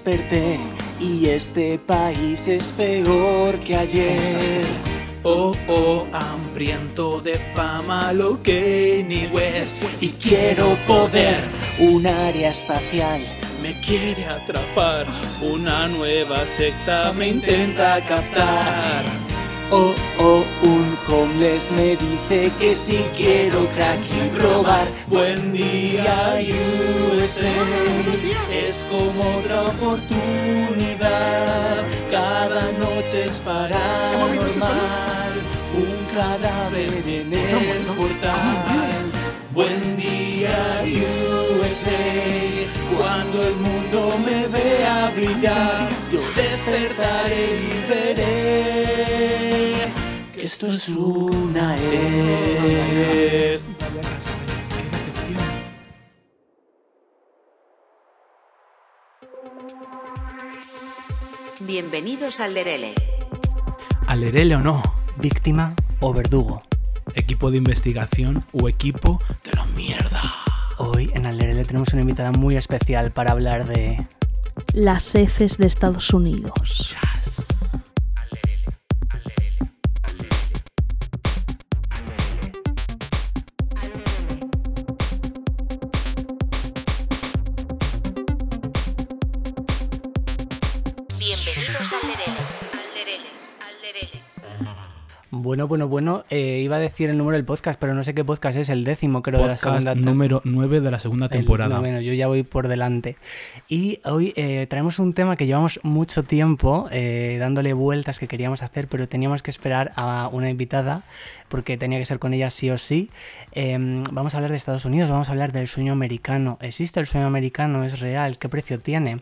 desperté y este país es peor que ayer. Oh, oh, hambriento de fama, lo que ni West. Y quiero poder, un área espacial me quiere atrapar. Una nueva secta me intenta captar. Oh, oh, un homeless me dice que si quiero crack y probar. Buen día, USA. Es como otra oportunidad. Cada noche es paranormal. Un cadáver en el portal. Buen día, USA. Cuando el mundo me vea brillar, yo despertaré y veré que esto es una vez. Bienvenidos al Lerele. Alerele o no, Víctima o verdugo. equipo de investigación o equipo de la mierda. Hoy en Alerele tenemos una invitada muy especial para hablar de las heces de Estados Unidos. Bienvenidos Bueno, bueno, bueno, eh, iba a decir el número del podcast, pero no sé qué podcast es, el décimo creo de la Podcast segunda número 9 de la segunda El temporada. noveno, yo ya voy por delante. Y hoy eh, traemos un tema que llevamos mucho tiempo eh, dándole vueltas que queríamos hacer, pero teníamos que esperar a una invitada porque tenía que ser con ella sí o sí. Eh, vamos a hablar de Estados Unidos, vamos a hablar del sueño americano. ¿Existe el sueño americano? ¿Es real? ¿Qué precio tiene?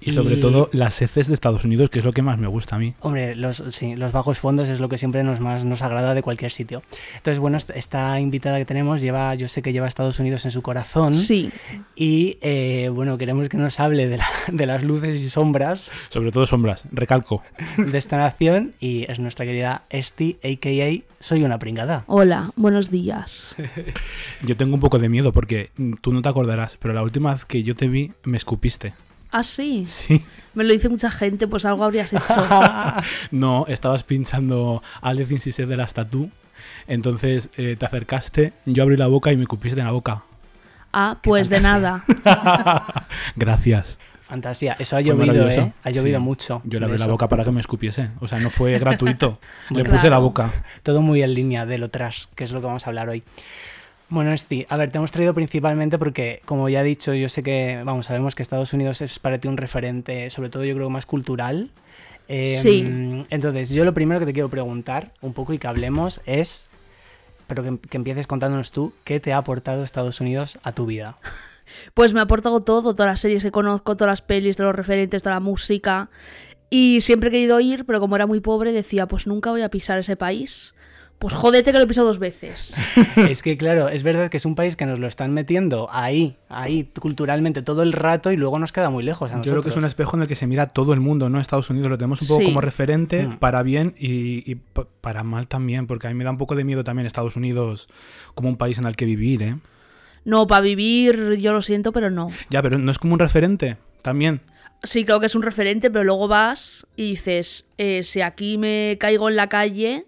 Y sobre todo las heces de Estados Unidos, que es lo que más me gusta a mí. Hombre, los, sí, los bajos fondos es lo que siempre nos más nos agrada de cualquier sitio. Entonces, bueno, est- esta invitada que tenemos lleva, yo sé que lleva a Estados Unidos en su corazón. Sí, Y eh, bueno, queremos que nos hable de, la- de las luces y sombras Sobre todo sombras, recalco. de esta nación. Y es nuestra querida Esti, a.k.a. Soy una pringada. hola, buenos días. Yo tengo un poco de miedo porque mm, tú no te acordarás, pero la última vez que yo te vi me escupiste. Ah, sí, Sí. me lo dice mucha gente, pues algo habrías hecho. No, estabas pinchando Alex Insisted de las Tatú. Entonces eh, te acercaste, yo abrí la boca y me escupiste en la boca. Ah, pues de nada. Gracias. Fantasía. Eso ha Fue llovido. ¿eh? Ha llovido Sí. mucho. Yo le abrí la boca para que me escupiese. O sea, no fue gratuito. le puse la boca. Todo muy en línea de lo trash, que es lo que vamos a hablar hoy. Bueno, Esti, a ver, te hemos traído principalmente porque, como ya he dicho, yo sé que, vamos, sabemos que Estados Unidos es para ti un referente, sobre todo yo creo más cultural. Eh, Sí. Entonces, yo lo primero que te quiero preguntar, un poco y que hablemos, es, pero que, que empieces contándonos tú, ¿qué te ha aportado Estados Unidos a tu vida? Pues me ha aportado todo, todas las series que conozco, todas las pelis, todos los referentes, toda la música. Y siempre he querido ir, pero como era muy pobre, decía, pues nunca voy a pisar ese país. Pues jódete que lo he pisado dos veces. es que, claro, es verdad que es un país que nos lo están metiendo ahí, ahí, culturalmente, todo el rato y luego nos queda muy lejos a Yo creo que es un espejo en el que se mira todo el mundo, ¿no? Estados Unidos lo tenemos un poco Sí. como referente Mm. para bien y, y pa- para mal también, porque a mí me da un poco de miedo también Estados Unidos como un país en el que vivir, ¿eh? No, para vivir, yo lo siento, pero no. Ya, pero no es como un referente también. Sí, creo que es un referente, pero luego vas y dices, eh, si aquí me caigo en la calle,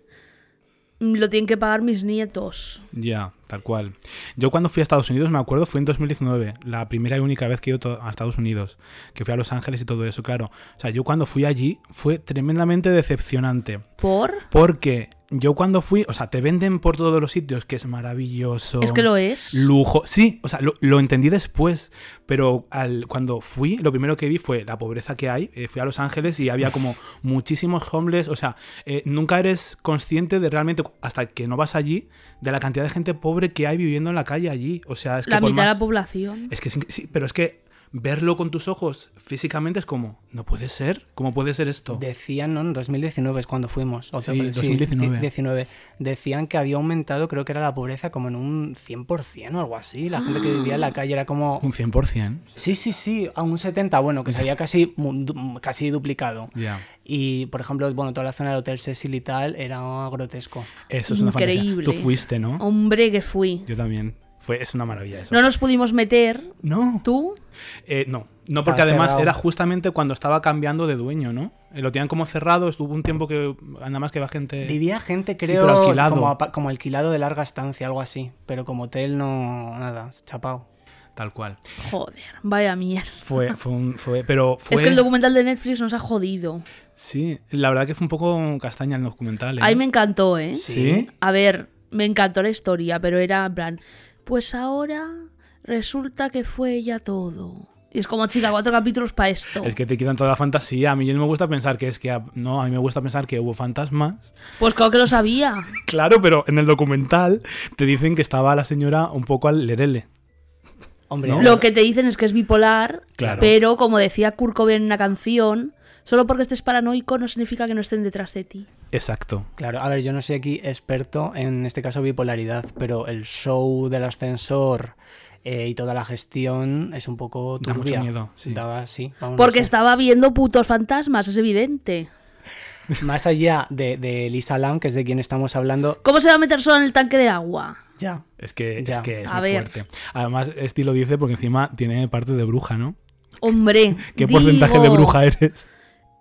lo tienen que pagar mis nietos. Ya, tal cual. Yo cuando fui a Estados Unidos, me acuerdo, fue en 2019, la primera y única vez que he ido a Estados Unidos, que fui a Los Ángeles y todo eso, claro. O sea, yo cuando fui allí fue tremendamente decepcionante, ¿Por? porque yo cuando fui, o sea, te venden por todos los sitios que es maravilloso. Es que lo es. Lujo. Sí, o sea, lo, lo entendí después, pero al, cuando fui, lo primero que vi fue la pobreza que hay. Eh, fui a Los Ángeles y había como muchísimos homeless. O sea, eh, nunca eres consciente de realmente, hasta que no vas allí, de la cantidad de gente pobre que hay viviendo en la calle allí. O sea, es que la por mitad de la población. Es que sí, pero es que verlo con tus ojos físicamente es como, no puede ser. ¿Cómo puede ser esto? Decían, ¿no? En 2019 es cuando fuimos. O Sí, sea, 2019. di- 19. Decían que había aumentado, creo que era la pobreza como en un 100% o algo así. La gente que vivía en la calle era como... Un 100%. Sí, sí, sí, a un 70, bueno, que se había casi, casi duplicado. Ya. Y, por ejemplo, bueno, toda la zona del Hotel Cecil y tal era grotesco. Eso es una fantasía. Increíble. Tú fuiste, ¿no? Hombre, que fui. Yo también. Fue, es una maravilla eso. No nos pudimos meter. No, ¿Tú? eh, no, no porque además cerrado. era justamente cuando estaba cambiando de dueño, ¿no? Eh, Lo tenían como cerrado, estuvo un tiempo que nada más que va gente... Vivía gente, Sí, creo, pero alquilado. Como, como alquilado de larga estancia, algo así. Pero como hotel no, nada, chapao. Tal cual. Joder, vaya mierda. Fue, fue, un- fue, pero fue... Es que el documental de Netflix nos ha jodido. Sí, la verdad que fue un poco castaña el documental. ¿eh? Ahí me encantó, ¿eh? ¿Sí? A ver, me encantó la historia, pero era en plan, pues ahora resulta que fue ella todo. Y es como, chica, cuatro capítulos para esto. Es que te quitan toda la fantasía. A mí no me gusta pensar que es que... No, a mí me gusta pensar que hubo fantasmas. Pues claro que lo sabía. Claro, pero en el documental te dicen que estaba la señora un poco al lerele. Hombre, ¿No? Lo que te dicen es que es bipolar, Claro. pero como decía Kurt Cobain en una canción, solo porque estés paranoico no significa que no estén detrás de ti. Exacto. Claro, a ver, yo no soy aquí experto en este caso bipolaridad, pero el show del ascensor eh, y toda la gestión es un poco Da turbia. mucho miedo, sí. Daba- sí, vamos, no Porque sé. estaba viendo putos fantasmas, es evidente. Más allá de, de Lisa Lam, que es de quien estamos hablando, ¿Cómo se va a meter sola en el tanque de agua? ya. Es que, Ya. es, que es A muy ver. fuerte. Además, Esti lo dice porque encima tiene parte de bruja, ¿no? Hombre, ¿Qué porcentaje de bruja eres?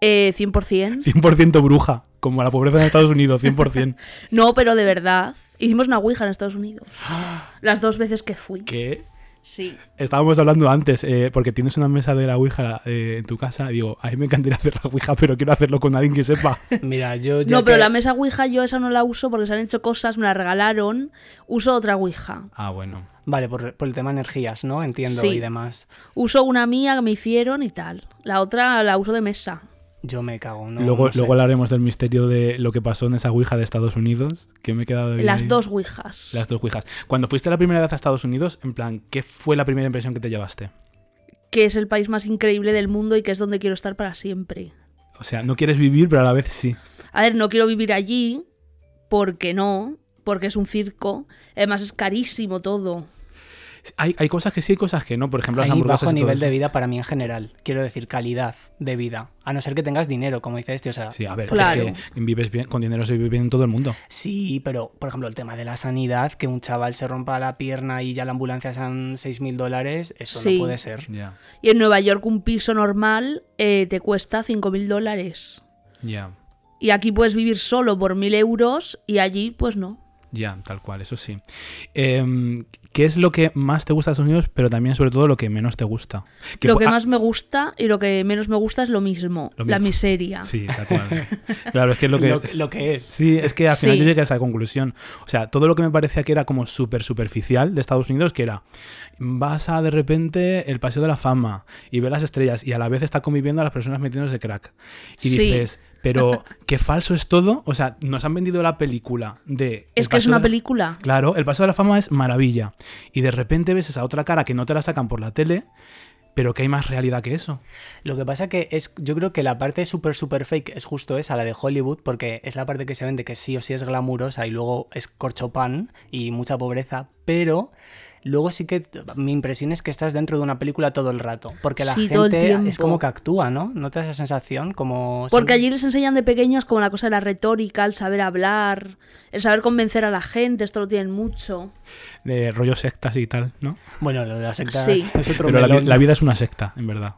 Eh, 100%. 100% bruja. Como la pobreza en Estados Unidos, 100%. No, pero de verdad. Hicimos una Ouija en Estados Unidos. Las dos veces que fui. que Sí. estábamos hablando antes, eh, porque tienes una mesa de la Ouija eh, en tu casa. Digo, a mí me encantaría hacer la Ouija, pero quiero hacerlo con alguien que sepa. Mira, yo ya No, pero que- la mesa Ouija yo esa no la uso porque se han hecho cosas, me la regalaron. Uso otra Ouija. Ah, bueno. Vale, por, por el tema energías, ¿no? Entiendo Sí. y demás. Uso una mía que me hicieron y tal. La otra la uso de mesa. Yo me cago, ¿no? luego, no sé. luego hablaremos del misterio de lo que pasó en esa Ouija de Estados Unidos. Que me he quedado ahí- Las dos Ouijas. Las dos Ouijas. Cuando fuiste la primera vez a Estados Unidos, en plan, ¿qué fue la primera impresión que te llevaste? Que es el país más increíble del mundo y que es donde quiero estar para siempre. O sea, no quieres vivir, pero a la vez sí. A ver, no quiero vivir allí porque no, porque es un circo. Además es carísimo todo. Hay, hay cosas que sí, hay cosas que no. Por ejemplo, las Hay hamburguesas bajo y todo nivel eso. de vida para mí en general. Quiero decir, calidad de vida. A no ser que tengas dinero, como dice este. O sea, Sí, a ver, Claro. es que vives bien, con dinero se vive bien en todo el mundo. Sí, pero por ejemplo el tema de la sanidad, que un chaval se rompa la pierna y ya la ambulancia sean 6.000 dólares, eso Sí. no puede ser. Ya, Y en Nueva York un piso normal eh, te cuesta 5.000 dólares. ya, Y aquí puedes vivir solo por 1.000 euros y allí pues no. Ya, tal cual, eso sí. Em, ¿Qué es lo que más te gusta de Estados Unidos, pero también, sobre todo, lo que menos te gusta? lo que ah, más me gusta y lo que menos me gusta es lo mismo, Lo la miseria. Sí, tal cual. claro, es que es lo que... Lo, lo que es. Sí, es que al final Sí. yo llegué a esa conclusión. O sea, todo lo que me parecía que era como súper superficial de Estados Unidos, que era, vas a de repente el Paseo de la Fama y ver las estrellas y a la vez está conviviendo a las personas metiéndose crack. Y Sí. dices, pero qué falso es todo. O sea, nos han vendido la película de... Es que es una la- película. Claro, el Paseo de la Fama es maravilla. Y de repente ves esa otra cara que no te la sacan por la tele, pero que hay más realidad que eso. Lo que pasa que es, yo creo que la parte súper, súper fake es justo esa, la de Hollywood, porque es la parte que se vende que sí o sí es glamurosa y luego es corchopan y mucha pobreza, pero luego sí que mi impresión es que estás dentro de una película todo el rato, porque la Sí, todo el gente es como que actúa, ¿no? ¿No te da esa sensación? Como Porque allí les enseñan de pequeños como la cosa de la retórica, el saber hablar, el saber convencer a la gente, esto lo tienen mucho. De rollo sectas y tal, ¿no? Bueno, lo de las sectas Sí. es otro Pero la vida es una secta, en verdad.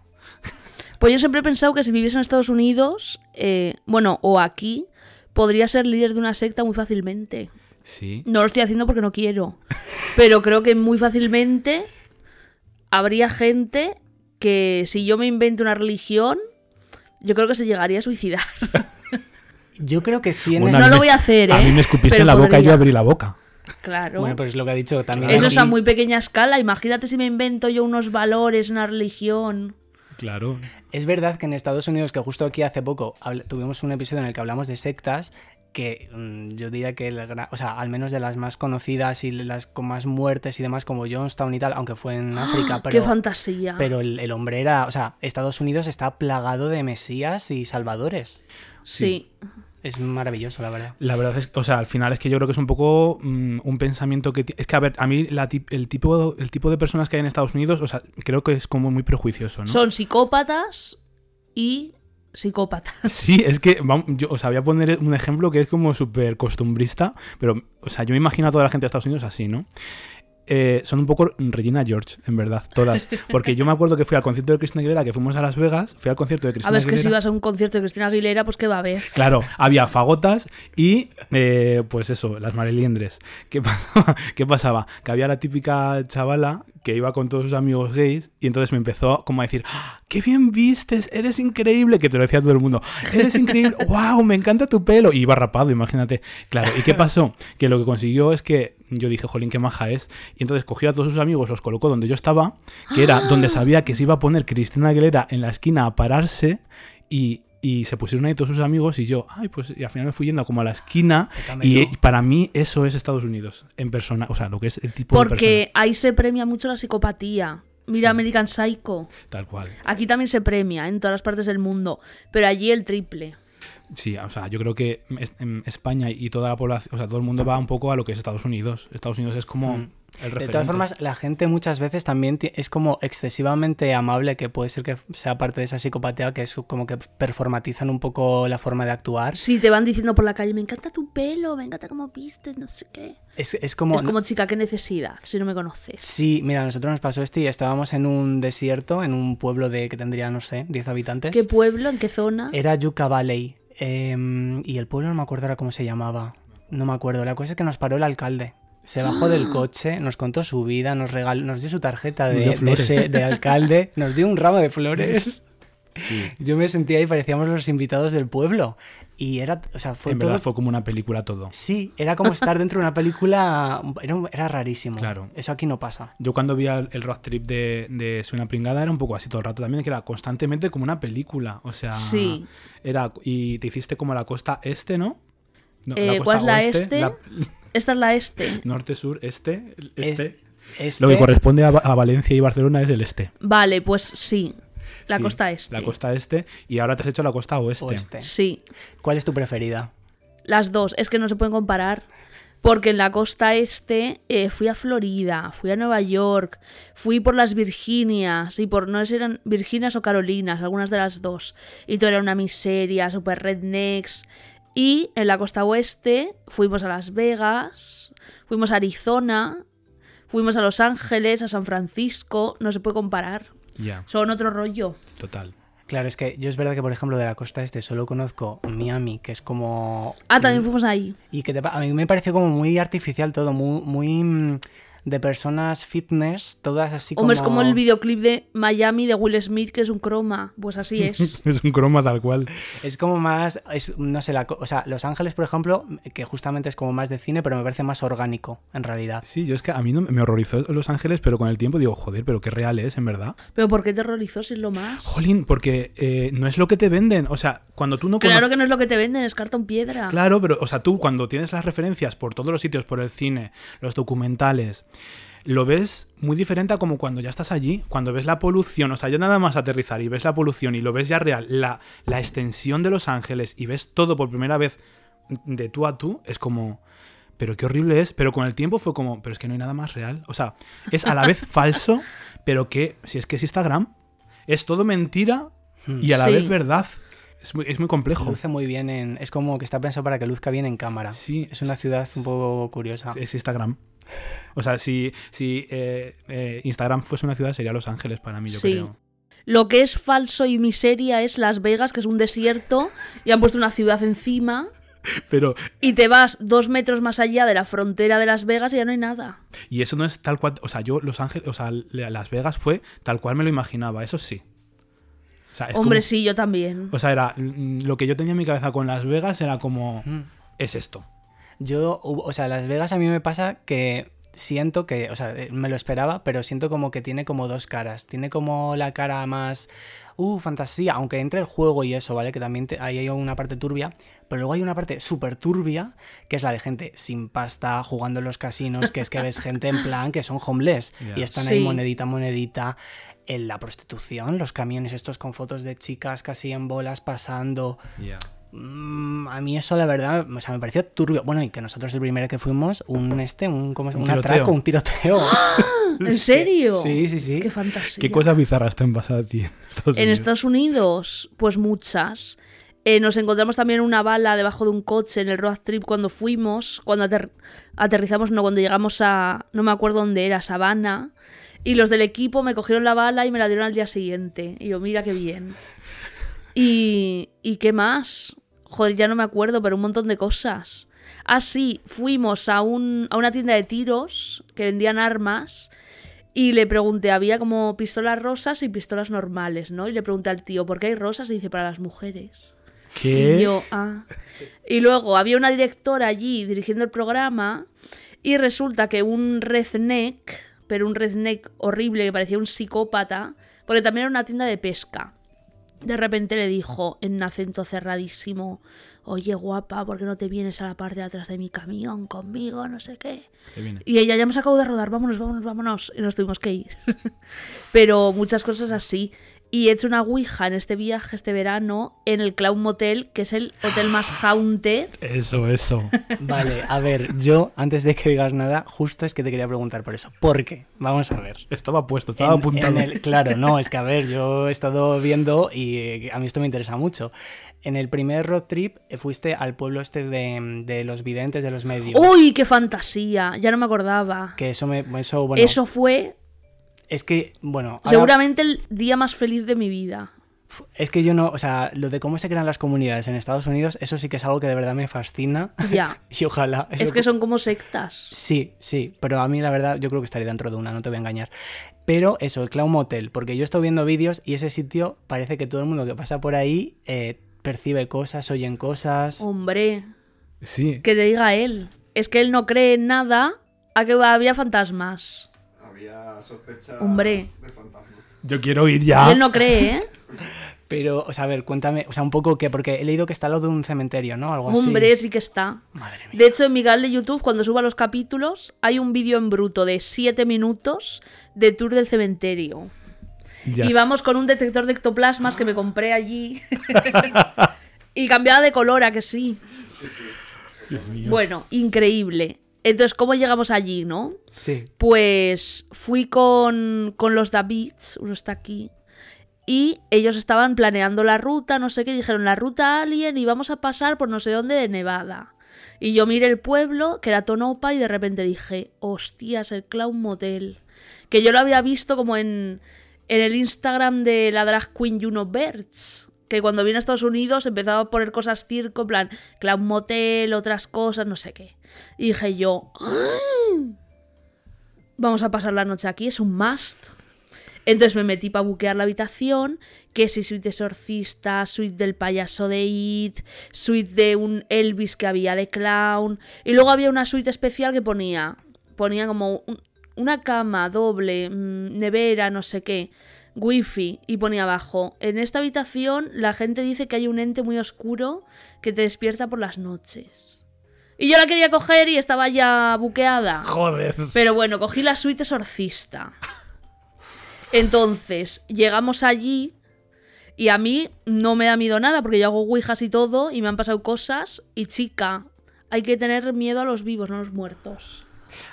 Pues yo siempre he pensado que si viviese en Estados Unidos, eh, bueno, o aquí, podría ser líder de una secta muy fácilmente. Sí. No lo estoy haciendo porque no quiero. Pero creo que muy fácilmente habría gente que si yo me invento una religión, yo creo que se llegaría a suicidar. Yo creo que sí en Bueno, no lo me- voy a hacer, ¿eh? A mí me escupiste Pero en la boca y yo abrí la boca. Claro. Bueno, pues es lo que ha dicho también. Eso es a muy pequeña escala. Imagínate si me invento yo unos valores, una religión. Claro. Es verdad que en Estados Unidos, que justo aquí hace poco tuvimos un episodio en el que hablamos de sectas, que mm, yo diría que, el o sea, al menos de las más conocidas y las con más muertes y demás, como Jonestown y tal, aunque fue en África, pero, ¡Qué fantasía! pero el, el hombre era, o sea, Estados Unidos está plagado de mesías y salvadores. sí. Es maravilloso, la verdad. La verdad es, o sea, al final es que yo creo que es un poco mm, un pensamiento que... Es que, a ver, a mí la tip- el, tipo, el tipo de personas que hay en Estados Unidos, o sea, creo que es como muy prejuicioso, ¿no? Son psicópatas y psicópatas. Sí, es que, vamos, yo, o sea, voy a poner un ejemplo que es como súper costumbrista, pero, o sea, yo me imagino a toda la gente de Estados Unidos así, ¿no? Eh, son un poco Regina George, en verdad, todas. Porque yo me acuerdo que fui al concierto de Cristina Aguilera, que fuimos a Las Vegas, fui al concierto de A Cristina ver, es que si Aguilera. vas a un concierto de Cristina Aguilera, pues ¿qué va a haber? Claro, había fagotas y, eh, pues eso, las mareliendres. ¿Qué pasaba? ¿Qué pasaba? Que había la típica chavala que iba con todos sus amigos gays y entonces me empezó como a decir, "¡Ah, ¡qué bien vistes! ¡Eres increíble! Que te lo decía todo el mundo. ¡Eres increíble! ¡Wow! ¡Me encanta tu pelo! Y iba rapado, imagínate. Claro, ¿y qué pasó? Que lo que consiguió es que yo dije, jolín, qué maja es. Y entonces cogió a todos sus amigos, los colocó donde yo estaba, que era donde sabía que se iba a poner Cristina Aguilera en la esquina a pararse y, y se pusieron ahí todos sus amigos y yo, ay, pues y al final me fui yendo como a la esquina y, para mí eso es Estados Unidos en persona, o sea, lo que es el tipo de Porque ahí se premia mucho la psicopatía. Mira Sí. American Psycho. tal cual. Aquí también se premia en todas las partes del mundo, pero allí el triple. Sí, o sea, yo creo que en España y toda la población, o sea, todo el mundo va un poco a lo que es Estados Unidos. Estados Unidos es como Mm. el De referente. todas formas, la gente muchas veces también es como excesivamente amable, que puede ser que sea parte de esa psicopatía, que es como que performatizan un poco la forma de actuar. Si te van diciendo por la calle, me encanta tu pelo, me encanta cómo vistes, no sé qué. Es, es como... es como chica, qué necesidad, si no me conoces. Sí, mira, a nosotros nos pasó este y estábamos en un desierto, en un pueblo de que tendría, no sé, 10 habitantes. ¿Qué pueblo? ¿En qué zona? Era Yucca Valley. Em, y el pueblo no me acuerdo ahora cómo se llamaba. No me acuerdo. La cosa es que nos paró el alcalde. Se bajó del coche, nos contó su vida, nos regaló, nos dio su tarjeta de, ese- de alcalde, nos dio un ramo de flores. Sí. Yo me sentía ahí, parecíamos los invitados del pueblo. Y era, o sea, fue en todo- verdad fue como una película todo. Sí, era como estar dentro de una película. Era, era rarísimo. Claro. Eso aquí no pasa. Yo cuando vi el el road trip de, de Soy una pringada era un poco así todo el rato también, que era constantemente como una película. O sea, Sí. era y te hiciste como la costa este, ¿no? No, Eh, ¿cuál es la oeste, este? la- Esta es la este. norte, sur, este, este. Este- Lo que corresponde a, a Valencia y Barcelona es el este. Vale, pues sí. La Sí, costa este. La costa este y ahora te has hecho la costa oeste. oeste. Sí. ¿Cuál es tu preferida? Las dos, es que no se pueden comparar. Porque en la costa este eh, fui a Florida, fui a Nueva York, fui por las Virginias, y por no sé si eran Virginias o Carolinas, algunas de las dos. Y todo era una miseria, super rednecks. Y en la costa oeste fuimos a Las Vegas, fuimos a Arizona, fuimos a Los Ángeles, a San Francisco, no se puede comparar. Son otro rollo. total. Claro, es que yo es verdad que, por ejemplo, de la costa este solo conozco Miami, que es como. Ah, también fuimos ahí. Y que te pa- a mí me pareció como muy artificial todo, muy, muy mm, de personas fitness, todas así como. Hombre, es como el videoclip de Miami de Will Smith, que es un croma. Pues así es. Es un croma tal cual. Es como más, es, no sé, la, o sea, Los Ángeles, por ejemplo, que justamente es como más de cine, pero me parece más orgánico, en realidad. Sí, yo es que a mí no me horrorizó Los Ángeles, pero con el tiempo digo, joder, pero qué real es, en verdad. Pero ¿por qué terrorizó si es lo más? Jolín, porque eh, no es lo que te venden. O sea, cuando tú no Claro conoces- que no es lo que te venden, es cartón piedra. Claro, pero, o sea, tú cuando tienes las referencias por todos los sitios, por el cine, los documentales, lo ves muy diferente a como cuando ya estás allí, cuando ves la polución, o sea, ya nada más aterrizar y ves la polución y lo ves ya real, la, la extensión de Los Ángeles y ves todo por primera vez de tú a tú, es como, pero qué horrible es, pero con el tiempo fue como, pero es que no hay nada más real, o sea, es a la vez falso, pero que, si es que es Instagram, es todo mentira y a la Sí. vez verdad, es muy, es muy complejo. Luce muy bien en. Es como que está pensado para que luzca bien en cámara. Sí, Es una ciudad un poco curiosa. Es Instagram. O sea, si, si eh, eh, Instagram fuese una ciudad, sería Los Ángeles para mí, yo Sí. creo. Lo que es falso y miseria es Las Vegas, que es un desierto, y han puesto una ciudad encima, Pero, y te vas dos metros más allá de la frontera de Las Vegas y ya no hay nada. y eso no es tal cual. O sea, yo, Los Ángeles, o sea, Las Vegas fue tal cual me lo imaginaba, eso sí. O sea, es Hombre, como- sí, yo también. O sea, era. mm, Lo que yo tenía en mi cabeza con Las Vegas era como. Mm. Es esto. Yo, o sea, Las Vegas a mí me pasa que siento que, o sea, eh, me lo esperaba, pero siento como que tiene como dos caras. Tiene como la cara más, uh, fantasía, aunque entre el juego y eso, ¿vale? Que también te- ahí hay una parte turbia, pero luego hay una parte súper turbia, que es la de gente sin pasta, jugando en los casinos, que es que ves gente en plan que son homeless y están ahí Sí. monedita, monedita. En la prostitución, los camiones estos con fotos de chicas casi en bolas pasando. Mm, a mí eso la verdad, o sea, me pareció turbio. Bueno, y que nosotros el primero que fuimos, un este, un, ¿cómo se- Un un tiroteo. atraco, un tiroteo. ¿En serio? Sí, sí, sí. Qué fantasía. ¿Qué cosas bizarras te han pasado a ti en Estados En Unidos? Estados Unidos, pues muchas. Eh, nos encontramos también una bala debajo de un coche en el road trip cuando fuimos, cuando ater- aterrizamos, no, cuando llegamos a, no me acuerdo dónde era, Sabana. Y los del equipo me cogieron la bala y me la dieron al día siguiente. Y yo, mira qué bien. Y, ¿y qué más? Joder, ya no me acuerdo, pero un montón de cosas. Ah, sí, fuimos a, un, a una tienda de tiros que vendían armas y le pregunté, había como pistolas rosas y pistolas normales, ¿no? Y le pregunté al tío, ¿por qué hay rosas? Y dice, para las mujeres. ¿Qué? Y yo, ah. Y luego había una directora allí dirigiendo el programa y resulta que un redneck, pero un redneck horrible que parecía un psicópata, porque también era una tienda de pesca. De repente le dijo en un acento cerradísimo, oye guapa, ¿por qué no te vienes a la parte de atrás de mi camión conmigo? No sé qué. Y ella, ya hemos acabado de rodar, vámonos, vámonos, vámonos. Y nos tuvimos que ir. Pero muchas cosas así. Y he hecho una ouija en este viaje, este verano, en el Clown Motel, que es el hotel más haunted. Eso, eso. Vale, a ver, yo antes de que digas nada, justo es que te quería preguntar por eso. ¿Por qué? Vamos a ver. Estaba puesto, estaba En- apuntando. en el- claro, no, es que a ver, yo he estado viendo y eh, a mí esto me interesa mucho. En el primer road trip eh, fuiste al pueblo este de, de los videntes, de los medios. ¡Uy, qué fantasía! Ya no me acordaba. Que eso me. Eso, bueno. Eso fue Es que, bueno. ahora- seguramente el día más feliz de mi vida. Es que yo no. O sea, lo de cómo se crean las comunidades en Estados Unidos, eso sí que es algo que de verdad me fascina. Ya. y ojalá. es que son como sectas. Sí, sí, pero a mí la verdad yo creo que estaría dentro de una, no te voy a engañar. Pero eso, el Clown Motel, porque yo he estado viendo vídeos y ese sitio parece que todo el mundo que pasa por ahí eh, percibe cosas, oyen cosas. Hombre, Sí. que te diga él. Es que él no cree en nada a que había fantasmas. Había sospecha Hombre. de fantasma. Yo quiero ir ya. él no cree, ¿eh? Pero, o sea, a ver, cuéntame, o sea, un poco que, porque he leído que está al lado de un cementerio, ¿no? Algo así. Hombre, sí que está. Madre mía. De hecho, en mi canal de YouTube, cuando suba los capítulos, hay un vídeo en bruto de 7 minutos de tour del cementerio. Ya y sé. vamos con un detector de ectoplasmas que me compré allí. y cambiaba de color, a que sí. Dios mío. Bueno, increíble. Entonces, ¿cómo llegamos allí, no? Sí. Pues fui con, con los Davids, uno está aquí, y ellos estaban planeando la ruta, no sé qué, dijeron la ruta Alien y vamos a pasar por no sé dónde de Nevada. Y yo miré el pueblo, que era Tonopa, y de repente dije, hostias, el Clown Motel. Que yo lo había visto como en, en el Instagram de la drag queen Juno Birds. Que cuando vino a Estados Unidos empezaba a poner cosas circo, en plan, Clown Motel, otras cosas, no sé qué. Y dije yo, vamos a pasar la noche aquí, es un must. Entonces me metí para buquear la habitación, que si suite de exorcista, suite del payaso de It, suite de un Elvis que había de clown, y luego había una suite especial que ponía, ponía como un- una cama doble, mm, nevera, no sé qué, wifi, y ponía abajo, en esta habitación la gente dice que hay un ente muy oscuro que te despierta por las noches. Y yo la quería coger y estaba ya buqueada. Joder. Pero bueno, cogí la suite exorcista. Entonces, llegamos allí y a mí no me da miedo nada porque yo hago ouijas y todo y me han pasado cosas. Y chica, hay que tener miedo a los vivos, no a los muertos.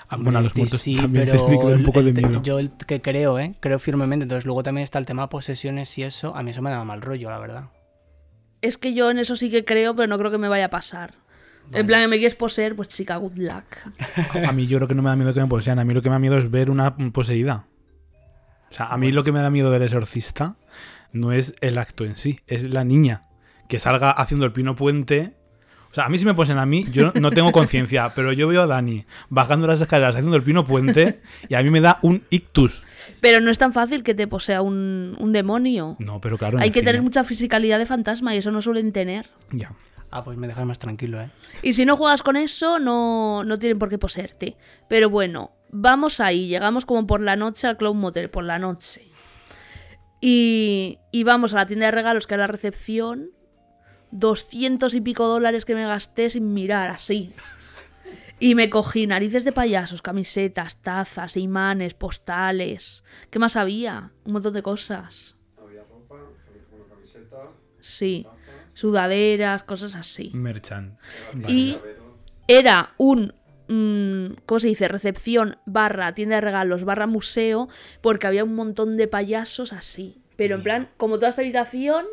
Ah, bueno, a los muertos sí, también se pero queda un poco de miedo. Yo el que creo, ¿eh? Creo firmemente. Entonces luego también está el tema de posesiones y eso. A mí eso me da mal rollo, la verdad. Es que yo en eso sí que creo, pero no creo que me vaya a pasar. En plan, que me quieres poseer, pues chica, good luck. A mí yo creo que no me da miedo que me posean. A mí lo que me da miedo es ver una poseída. O sea, a mí lo que me da miedo del exorcista no es el acto en sí, es la niña que salga haciendo el pino puente. O sea, a mí si me posen a mí, yo no tengo conciencia, pero yo veo a Dani bajando las escaleras haciendo el pino puente y a mí me da un ictus. Pero no es tan fácil que te posea un, un demonio. No, pero claro. Hay que cine- tener mucha fisicalidad de fantasma y eso no suelen tener. Ya. Ah, pues me dejas más tranquilo, ¿eh? Y si no juegas con eso, no, no tienen por qué poseerte. Pero bueno, vamos ahí. Llegamos como por la noche al Clown Motel, por la noche. Y, y vamos a la tienda de regalos, que era la recepción. 200 y pico dólares que me gasté sin mirar, así. Y me cogí narices de payasos, camisetas, tazas, imanes, postales. ¿Qué más había? Un montón de cosas. Había ropa, una camiseta, Sí. Sudaderas, cosas así. Merchan. Y era un. mm, ¿Cómo se dice? Recepción barra tienda de regalos barra museo, porque había un montón de payasos así. Pero en plan, como toda esta habitación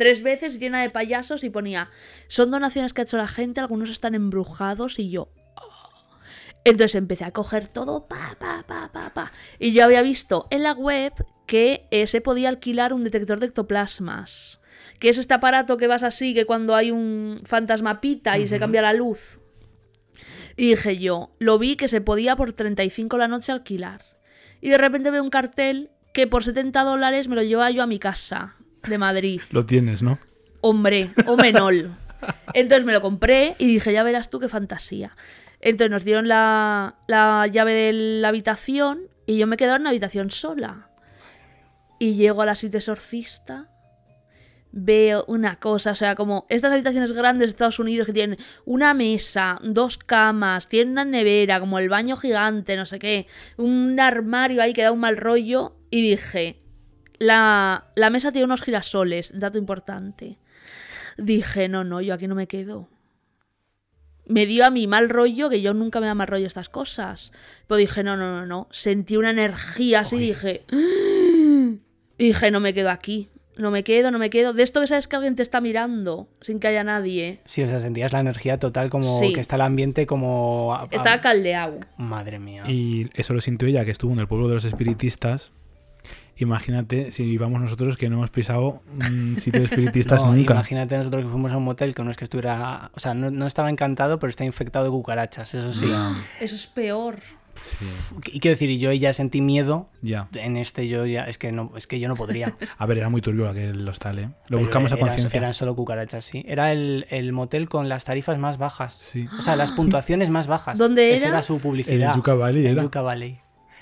tres veces llena de payasos y ponía, son donaciones que ha hecho la gente, algunos están embrujados y yo... "Oh". Entonces empecé a coger todo, pa, pa, pa, pa, pa. Y yo había visto en la web que eh, se podía alquilar un detector de ectoplasmas. Que es este aparato que vas así, que cuando hay un fantasma pita y se cambia la luz. Y dije yo, lo vi que se podía por 35 la noche alquilar. Y de repente veo un cartel que por 70 dólares me lo llevaba yo a mi casa de Madrid. Lo tienes, ¿no? Hombre, o menol. Entonces me lo compré y dije, ya verás tú qué fantasía. Entonces nos dieron la, la llave de la habitación y yo me quedé en una habitación sola. Y llego a la suite exorcista, veo una cosa, o sea, como estas habitaciones grandes de Estados Unidos que tienen una mesa, dos camas, tienen una nevera, como el baño gigante, no sé qué, un armario ahí que da un mal rollo. Y dije, la, la mesa tiene unos girasoles, dato importante. Dije, no, no, yo aquí no me quedo. Me dio a mí mal rollo, que yo nunca me da mal rollo estas cosas. Pero dije, no, no, no, no. Sentí una energía así y dije. Y dije, no me quedo aquí. No me quedo, no me quedo. De esto que sabes que alguien te está mirando sin que haya nadie. Sí, o sea, sentías la energía total como Sí. que está el ambiente como... a- a- Estaba caldeado. Madre mía. Y eso lo sintió ella, que estuvo en el pueblo de los espiritistas. Imagínate si vamos nosotros que no hemos pisado un sitio de espiritistas No, nunca. Imagínate nosotros que fuimos a un motel que no es que estuviera... O sea, no, no estaba encantado, pero está infectado de cucarachas, eso sí. Eso es peor. Y quiero decir, y yo ya sentí miedo. Ya. En este yo ya... Es que, no, es que yo no podría. A ver, era muy turbio aquel hostal, ¿eh? Lo Pero buscamos a conciencia. Eran solo cucarachas, sí. Era el, el motel con las tarifas más bajas. Sí. O sea, las puntuaciones más bajas. ¿Dónde Esa era? era su publicidad. En el Yucca Valley En era. Yucca Valley.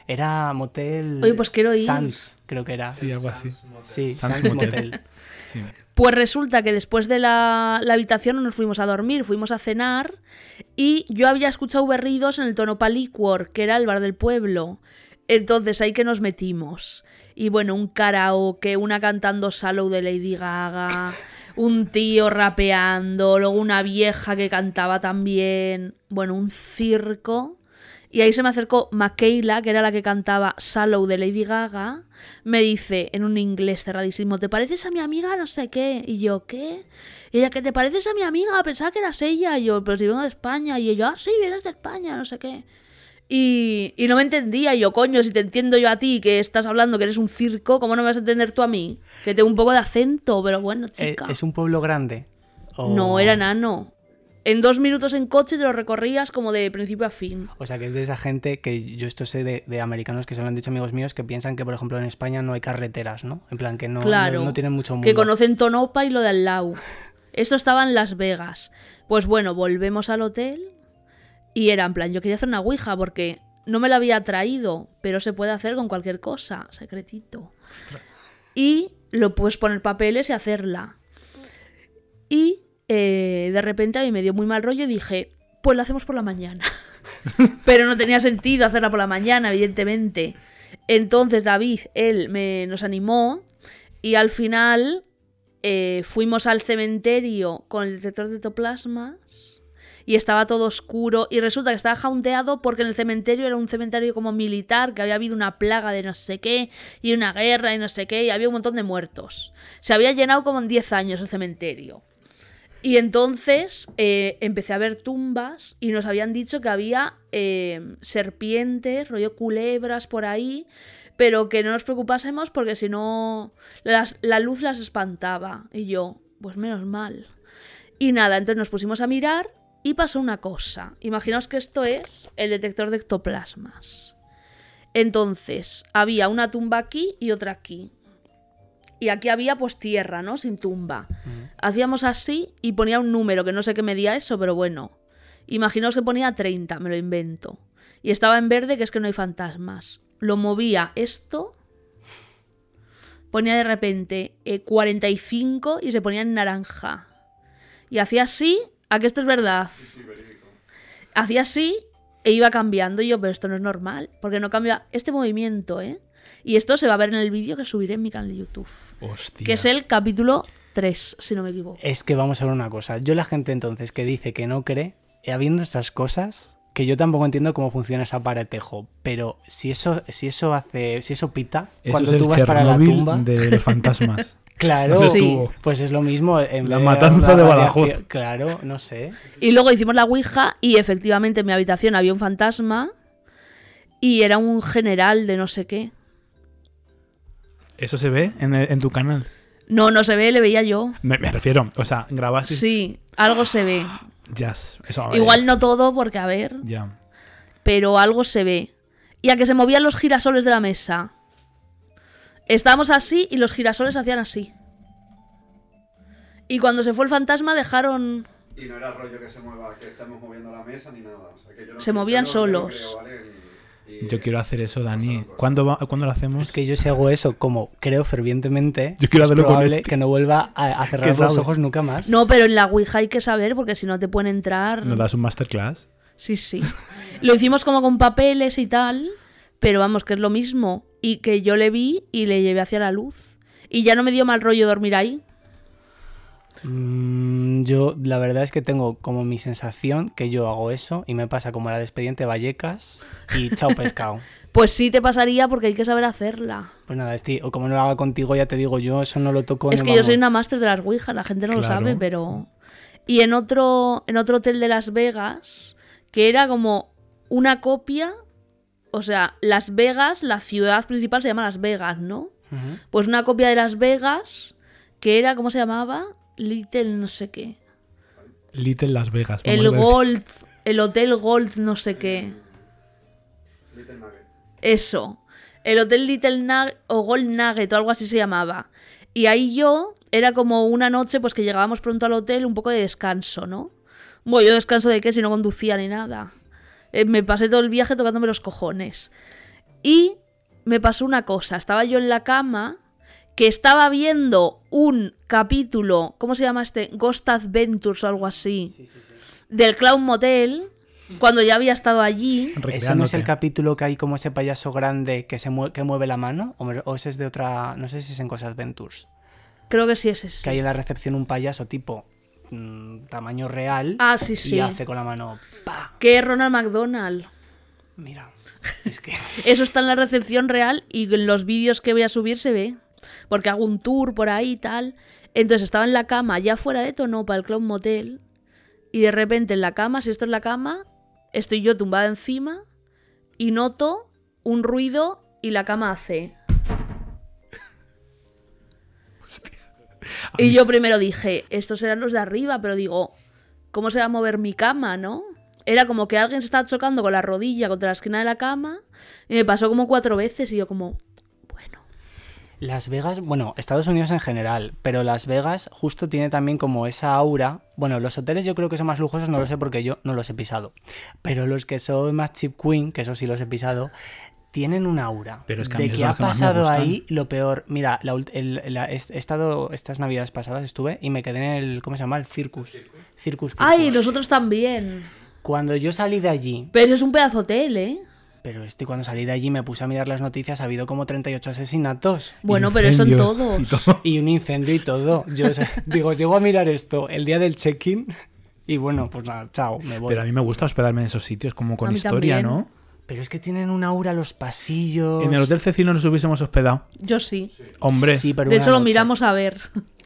Era motel... Oye, pues quiero ir. Sands, creo que era. Sí, algo así. Sí, Sands Sands Motel. Motel. Sí. Pues resulta que después de la, la habitación no nos fuimos a dormir, fuimos a cenar y yo había escuchado berridos en el Tonopa Liquor, que era el bar del pueblo. Entonces ahí que nos metimos. Y bueno, un karaoke, una cantando Sallow de Lady Gaga, un tío rapeando, luego una vieja que cantaba también. Bueno, un circo. Y ahí se me acercó Michaela, que era la que cantaba Sallow de Lady Gaga. Me dice en un inglés cerradísimo: ¿Te pareces a mi amiga? No sé qué. Y yo, ¿qué? Y ella, ¿que te pareces a mi amiga? Pensaba que eras ella. Y yo, pero si vengo de España. Y ella, ah, sí, vienes de España, no sé qué. Y, y no me entendía. Y yo, coño, si te entiendo yo a ti, que estás hablando que eres un circo, ¿cómo no me vas a entender tú a mí? Que tengo un poco de acento, pero bueno, Eh, chica. ¿Es un pueblo grande? No, era enano. En dos minutos en coche te lo recorrías como de principio a fin. O sea, que es de esa gente que yo esto sé de, de americanos que se lo han dicho amigos míos que piensan que, por ejemplo, en España no hay carreteras, ¿no? En plan, que no, claro. no, no tienen mucho mundo. Que conocen Tonopa y lo de al lado. Esto estaba en Las Vegas. Pues bueno, volvemos al hotel y era en plan, yo quería hacer una ouija porque no me la había traído, pero se puede hacer con cualquier cosa, secretito. Y lo puedes poner papeles y hacerla. Y eh, de repente a mí me dio muy mal rollo y dije, pues lo hacemos por la mañana. Pero no tenía sentido hacerla por la mañana, evidentemente. Entonces David, él me, nos animó y al final eh, fuimos al cementerio con el detector de ectoplasmas y estaba todo oscuro y resulta que estaba jaunteado porque en el cementerio era un cementerio como militar, que había habido una plaga de no sé qué y una guerra y no sé qué y había un montón de muertos. Se había llenado como en 10 años el cementerio. Y entonces eh, empecé a ver tumbas y nos habían dicho que había eh, serpientes, rollo culebras por ahí, pero que no nos preocupásemos porque si no la luz las espantaba. Y yo, pues menos mal. Y nada, entonces nos pusimos a mirar y pasó una cosa. Imaginaos que esto es el detector de ectoplasmas. Entonces, había una tumba aquí y otra aquí. Y aquí había pues tierra, ¿no? Sin tumba. Hacíamos así y ponía un número, que no sé qué medía eso, pero bueno. Imaginaos que ponía 30, me lo invento. Y estaba en verde, que es que no hay fantasmas. Lo movía esto. Ponía de repente eh, 45 y se ponía en naranja. Y hacía así, a que esto es verdad. Hacía así e iba cambiando. Y yo, pero esto no es normal, porque no cambia este movimiento, ¿eh? Y esto se va a ver en el vídeo que subiré en mi canal de YouTube. Hostia. Que es el capítulo 3, si no me equivoco. Es que vamos a ver una cosa. Yo la gente entonces que dice que no cree, eh, habiendo estas cosas, que yo tampoco entiendo cómo funciona ese aparatejo, pero si eso, si eso hace, si eso pita, Eso cuando es tú el vas para la tumba, de los fantasmas. Claro, ¿Dónde Sí. estuvo? pues es lo mismo. En La matanza de la Badajoz. Claro, no sé. Y luego hicimos la Ouija y efectivamente en mi habitación había un fantasma y era un general de no sé qué. ¿Eso se ve en, el- en tu canal? No, no se ve, le veía yo. Me, me refiero, o sea, grabaste Sí, algo se ve. jazz. Eso, Igual no todo, porque a ver, Ya. pero algo se ve. Y a que se movían los girasoles de la mesa. Estábamos así y los girasoles hacían así. Y cuando se fue el fantasma dejaron... Y no era rollo que se mueva, que estemos moviendo la mesa ni nada. O sea, que yo no Se movían solos. creo, ¿vale? Yo quiero hacer eso, Dani. ¿Cuándo, va- ¿cuándo lo hacemos? Es que yo si hago eso, como creo fervientemente, Yo quiero es hacerlo con probable este. que no vuelva a, a cerrar ¿Qué los sabe? ojos nunca más. No, pero en la Ouija hay que saber porque si no te pueden entrar... ¿Nos das un masterclass? Sí, sí. Lo hicimos como con papeles y tal, pero vamos, que es lo mismo. Y que yo le vi y le llevé hacia la luz. Y ya no me dio mal rollo dormir ahí. Mm, yo la verdad es que tengo como mi sensación que yo hago eso y me pasa como la de expediente Vallecas y chao pescado. Pues sí te pasaría porque hay que saber hacerla. Pues nada, Esti, o como no lo haga contigo, ya te digo, yo eso no lo toco es que yo soy una máster de las Ouijas, la gente no lo sabe, pero... Y en otro, en otro hotel de Las Vegas, que era como una copia, o sea, Las Vegas, la ciudad principal se llama Las Vegas, ¿no? Pues una copia de Las Vegas, que era, ¿cómo se llamaba? Little no sé qué. Little Las Vegas. El. Gold, el Hotel Gold no sé qué. Little Nugget. Eso. El Hotel Little Nugget o Gold Nugget o algo así se llamaba. Y ahí yo era como una noche pues que llegábamos pronto al hotel, un poco de descanso, ¿no? Bueno, yo descanso de qué si no conducía ni nada. Eh, me pasé todo el viaje tocándome los cojones. Y me pasó una cosa, estaba yo en la cama que estaba viendo un capítulo, ¿cómo se llama este? Ghost Adventures o algo así. Del Clown Motel, cuando ya había estado allí. ¿Ese no es el capítulo que hay como ese payaso grande que se mue- que mueve la mano? ¿O, ese es de otra... No sé si es en Cosas Adventures. Creo que sí es ese. Que hay en la recepción un payaso tipo mm, tamaño real Ah, sí, y sí. hace con la mano... ¡Pa! Que es Ronald McDonald. Mira, es que... Eso está en la recepción real y en los vídeos que voy a subir se ve. Porque hago un tour por ahí y tal. Entonces estaba en la cama, ya fuera de tono para el Club Motel. Y de repente en la cama, si esto es la cama, estoy yo tumbada encima y noto un ruido y la cama hace. Y yo primero dije, estos eran los de arriba, pero digo, ¿cómo se va a mover mi cama, no? Era como que alguien se estaba chocando con la rodilla contra la esquina de la cama y me pasó como cuatro veces y yo como. Las Vegas, bueno, Estados Unidos en general, pero Las Vegas justo tiene también como esa aura. Bueno, los hoteles yo creo que son más lujosos, no lo sé porque yo no los he pisado. Pero los que son más chip queen, que eso sí los he pisado, tienen un aura. Pero es que a mí de que ha que pasado ahí lo peor. Mira, la el- la- he estado estas navidades pasadas estuve y me quedé en el, ¿cómo se llama? El Circus. Circus. Ay, Circus. nosotros también. Cuando yo salí de allí, Pero ese es un pedazo hotel, ¿eh? Pero este cuando salí de allí me puse a mirar las noticias, ha habido como 38 asesinatos. Bueno, pero eso en Incendios todo. y todo. y un incendio y todo. Yo o sea, digo, llego a mirar esto el día del check-in y bueno, pues nada, chao, me voy. Pero a mí me gusta hospedarme en esos sitios, como con historia, también. ¿no? Pero es que tienen un aura los pasillos. En el Hotel Cecilio nos hubiésemos hospedado. Yo sí. Hombre, Sí, pero De hecho, lo miramos a ver.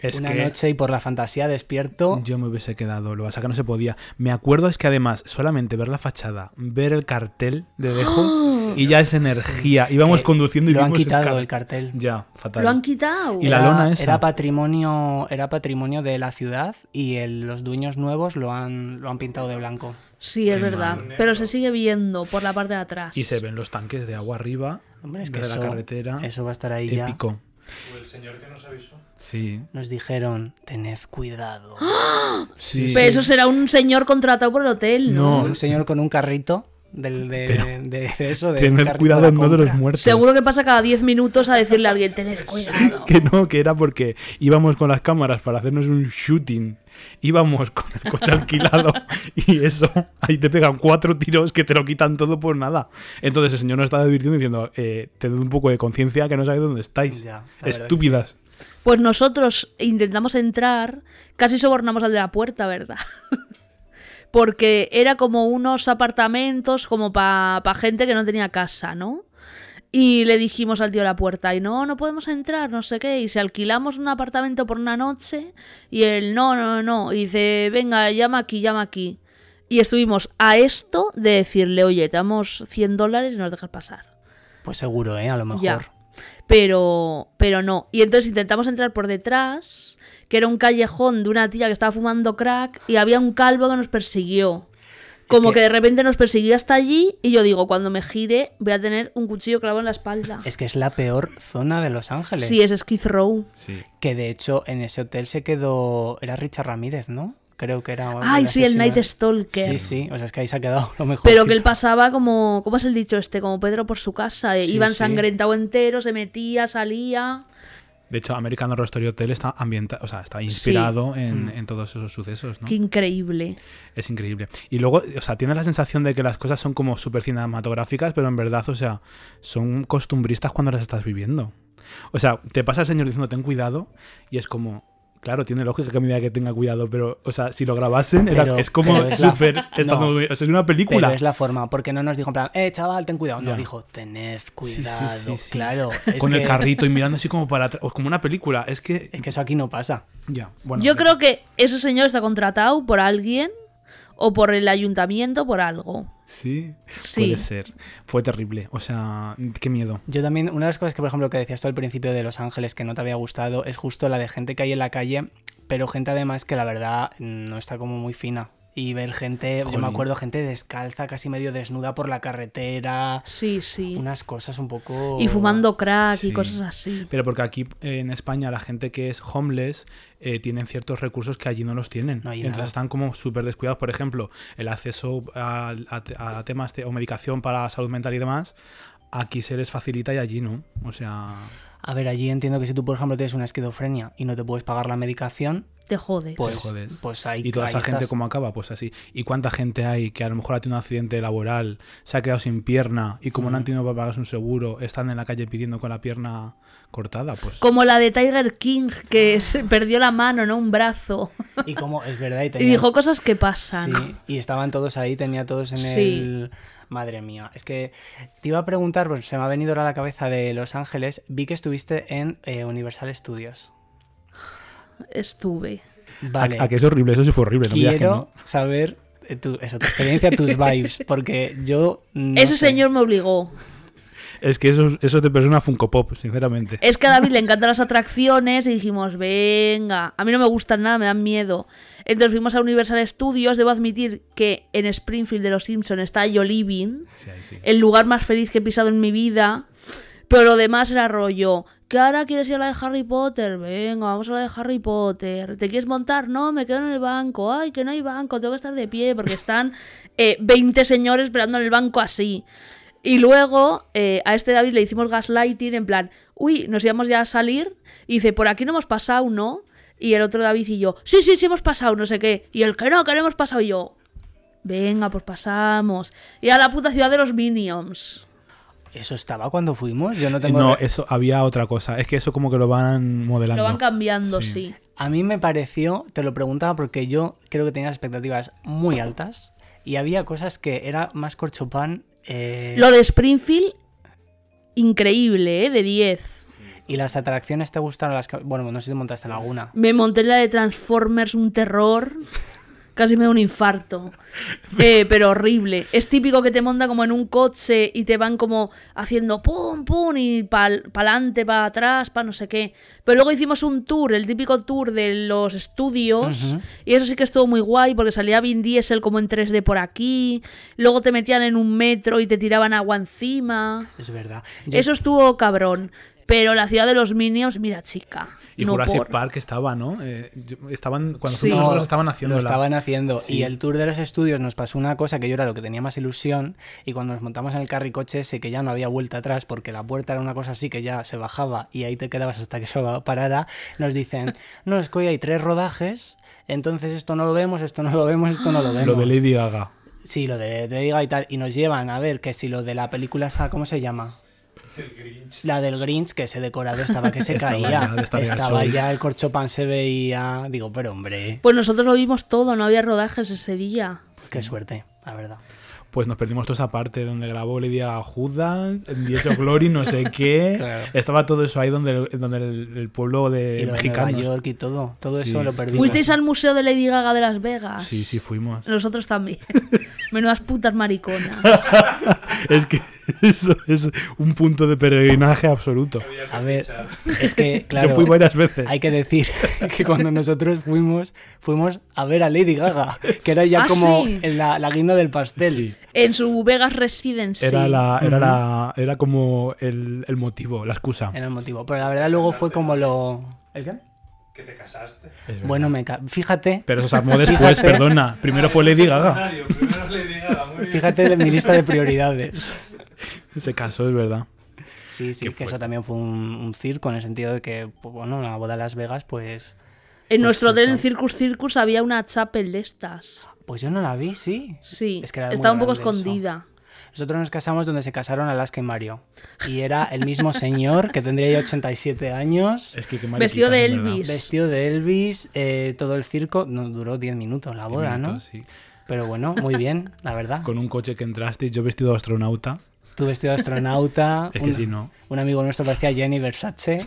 Es una que noche y por la fantasía despierto. yo me hubiese quedado, lo pasa que no se podía. Me acuerdo es que además, solamente ver la fachada, ver el cartel de lejos y ya es energía. Íbamos Que conduciendo y lo han el quitado car- el cartel. Ya, fatal. Lo han quitado. Y la lona esa. Era patrimonio, era patrimonio de la ciudad y el- los dueños nuevos lo han, lo han pintado de blanco. Sí, es verdad. Pero se sigue viendo por la parte de atrás. Y se ven los tanques de agua arriba, Hombre, es que de eso, la carretera. eso va a estar ahí ya. Épico. Sí, Nos dijeron, tened cuidado. sí. Pero eso será un señor contratado por el hotel, ¿no? No, Un señor con un carrito del, de, Pero- de- de eso. De carrito cuidado la no de los muertos. Seguro que pasa cada 10 minutos a decirle a alguien, tened cuidado. Que no, que era porque íbamos con las cámaras para hacernos un shooting. Íbamos con el coche alquilado y eso, ahí te pegan cuatro tiros que te lo quitan todo por nada. Entonces el señor nos estaba divirtiendo diciendo, eh, tened un poco de conciencia que no sabéis dónde estáis. Ya, Estúpidas. Pues nosotros intentamos entrar, casi sobornamos al de la puerta, ¿verdad? Porque era como unos apartamentos como para gente que no tenía casa, ¿no? Y le dijimos al tío a la puerta, y no, no podemos entrar, no sé qué. Y si alquilamos un apartamento por una noche, y él, no, no, no. Y dice, venga, llama aquí, llama aquí. Y estuvimos a esto de decirle, oye, te damos 100 dólares y nos dejas pasar. Pues seguro, ¿eh? A lo mejor. Ya. Pero, pero no. Y entonces intentamos entrar por detrás, que era un callejón de una tía que estaba fumando crack, y había un calvo que nos persiguió. Como que- que... de repente nos persiguió hasta allí, y yo digo, cuando me gire, voy a tener un cuchillo clavado en la espalda. Es que es la peor zona de Los Ángeles. Sí, es Skid Row. Sí. Que de hecho en ese hotel se quedó. Era Richard Ramírez, ¿no? Creo que era. Ay, sí, el. Night Stalker. Sí, sí. O sea, es que ahí se ha quedado lo mejor. Pero que él pasaba como, ¿cómo es el dicho este? Como Pedro por su casa. eh, Sí, Iba sí. ensangrentado entero, se metía, salía. De hecho, American Horror Story Hotel está ambientado, o sea, está inspirado en, en todos esos sucesos, ¿no? Qué increíble. Es increíble. Y luego, o sea, tiene la sensación de que las cosas son como súper cinematográficas, pero en verdad, o sea, son costumbristas cuando las estás viviendo. O sea, te pasa el señor diciendo ten cuidado y es como, claro, tiene lógica que me diga que tenga cuidado, pero, o sea, si lo grabasen, era, Pero- es como súper... no. o sea, es una Pero película. es la forma, porque no nos dijo en plan, eh, chaval, ten cuidado. Nos dijo, tened cuidado. sí, sí. Claro. Es Con el carrito y mirando así como para atrás, como una película. Es que... Es que eso aquí no pasa. Ya, bueno, Yo creo que ese señor está contratado por alguien o por el ayuntamiento por algo. Sí, Sí. puede ser. Fue terrible. O sea, qué miedo. Yo también, una de las cosas que, por ejemplo, que decías tú al principio de Los Ángeles que no te había gustado, es justo la de gente que hay en la calle, pero gente además que la verdad no está como muy fina. Y ver gente, yo me acuerdo, gente descalza, casi medio desnuda por la carretera, Sí, sí. unas cosas un poco... Y fumando crack Sí. y cosas así. Pero porque aquí eh, en España la gente que es homeless eh, tienen ciertos recursos que allí no los tienen. No hay Entonces nada. están como súper descuidados. Por ejemplo, el acceso a, a- a temas de- o medicación para salud mental y demás, aquí se les facilita y allí no. O sea, A ver, allí entiendo que si tú, por ejemplo, tienes una esquizofrenia y no te puedes pagar la medicación, Te jode. pues, jodes. pues ahí y toda ahí esa gente estás. como acaba, pues así. ¿Y cuánta gente hay que a lo mejor ha tenido un accidente laboral, se ha quedado sin pierna y como no han tenido para pagarse un seguro, están en la calle pidiendo con la pierna cortada? Pues Como la de Tiger King, que se perdió la mano, ¿no? Un brazo. Y como, es verdad, y, Y dijo cosas que pasan. Sí, y estaban todos ahí, tenía todos en Sí. el... Madre mía, es que te iba a preguntar, pues se me ha venido ahora a la cabeza de Los Ángeles, vi que estuviste en eh, Universal Studios. Estuve. Vale, a, a que es horrible, eso sí fue horrible. no digas que quiero no. saber eh, tu, eso, tu experiencia, tus vibes, porque yo... no Ese sé. señor me obligó. Es que eso, eso te una Funko Pop, sinceramente. Es que a David le encantan las atracciones y dijimos, venga, a mí no me gustan nada, me dan miedo. Entonces fuimos a Universal Studios, debo admitir que en Springfield de los Simpsons está Yo Living, Sí, ahí sí. el lugar más feliz que he pisado en mi vida, pero lo demás era rollo. ¿Que ahora quieres ir a la de Harry Potter? Venga, vamos a la de Harry Potter. ¿Te quieres montar? No, me quedo en el banco. Ay, que no hay banco, tengo que estar de pie porque están eh, 20 señores esperando en el banco así. Y luego eh, a este David le hicimos gaslighting en plan, uy, nos íbamos ya a salir. Y dice, por aquí no hemos pasado, ¿no? Y el otro David y yo, sí, sí, sí hemos pasado, no sé qué. Y el que no, que no hemos pasado y yo. Venga, pues pasamos. Y a la puta ciudad de los Minions. ¿Eso estaba cuando fuimos? Yo no tengo... No, eso había otra cosa. Es que eso como que lo van modelando. Lo van cambiando, Sí. sí. A mí me pareció, te lo preguntaba porque yo creo que tenía expectativas muy altas y había cosas que era más corchopán eh, Lo de Springfield, increíble, ¿eh? De 10. y las atracciones te gustaron las que... Bueno, no sé si te montaste en alguna. Me monté en la de Transformers, un terror. Casi me da un infarto. Eh, pero horrible. Es típico que te monta como en un coche y te van como haciendo pum, pum, y para adelante, para atrás, para no sé qué. Pero luego hicimos un tour, el típico tour de los estudios. Y eso sí que estuvo muy guay porque salía Vin Diesel como en 3D por aquí. Luego te metían en un metro y te tiraban agua encima. Es verdad. Yo- Eso estuvo cabrón. Pero la ciudad de los Minions, mira, chica. Y no Jurassic por. Park estaba, ¿no? Eh, estaban, cuando Sí. fuimos nosotros estaban haciendo Lo estaban haciendo. Y el tour de los estudios nos pasó una cosa que yo era lo que tenía más ilusión. Y cuando nos montamos en el carricoche, sé que ya no había vuelta atrás porque la puerta era una cosa así que ya se bajaba y ahí te quedabas hasta que eso parara. Nos dicen, no, es que hoy hay tres rodajes. Entonces esto no lo vemos, esto no lo vemos, esto no lo vemos. Lo de Lady Gaga. Sí, lo de Lady Gaga y tal. Y nos llevan a ver que si lo de la película esa, ¿cómo se llama? La del Grinch, que ese decorado estaba que se Estaba caía. ya estaba ya, el corchopan se veía. Digo, pero hombre, Pues nosotros lo vimos todo, no había rodajes ese día. qué suerte. la verdad. Pues nos perdimos toda esa parte donde grabó Lady Gaga Judas, of Glory, no sé qué. Claro. Estaba todo eso ahí donde, donde el, el pueblo Y de Nueva mexicanos. York y todo. Todo Sí. eso lo perdimos. ¿Fuisteis al museo de Lady Gaga de Las Vegas? Sí, sí, fuimos. Nosotros también. Menudas putas mariconas. Es que eso es un punto de peregrinaje absoluto. A ver, es que, claro, Yo fui varias veces. hay que decir que cuando nosotros fuimos, fuimos a ver a Lady Gaga, que era ya Ah, como sí. en la, la guinda del pastel. Sí. En su Vegas Residency. Era, la, era, la, era como el, el motivo, la excusa. Era el motivo. Pero la verdad luego fue como lo... ¿El qué? Que te casaste. Bueno, me ca- fíjate, Pero eso se armó después, Fíjate. perdona. Primero fue Lady Gaga. Primero le diga, muy bien. fíjate en mi lista de prioridades. Se casó, es verdad. Sí, sí, que fuerte. eso también fue un, un circo en el sentido de que, pues, bueno, la boda de Las Vegas, pues... En Pues nuestro hotel, en. Circus Circus, había una chapel de estas. Pues yo no la vi, sí. Sí, Es que era estaba un poco eso. escondida. Nosotros nos casamos donde se casaron Alaska y Mario. Y era el mismo señor que tendría ya 87 años, Es que qué Vestido de en. Elvis. vestido de Elvis, eh, todo el circo. No duró 10 minutos la boda, ¿no? sí. Pero bueno, muy bien, la verdad. Con un coche que entraste, yo vestido de astronauta. Tu vestido de astronauta. Es que un, si no. un amigo nuestro parecía Jenny Versace.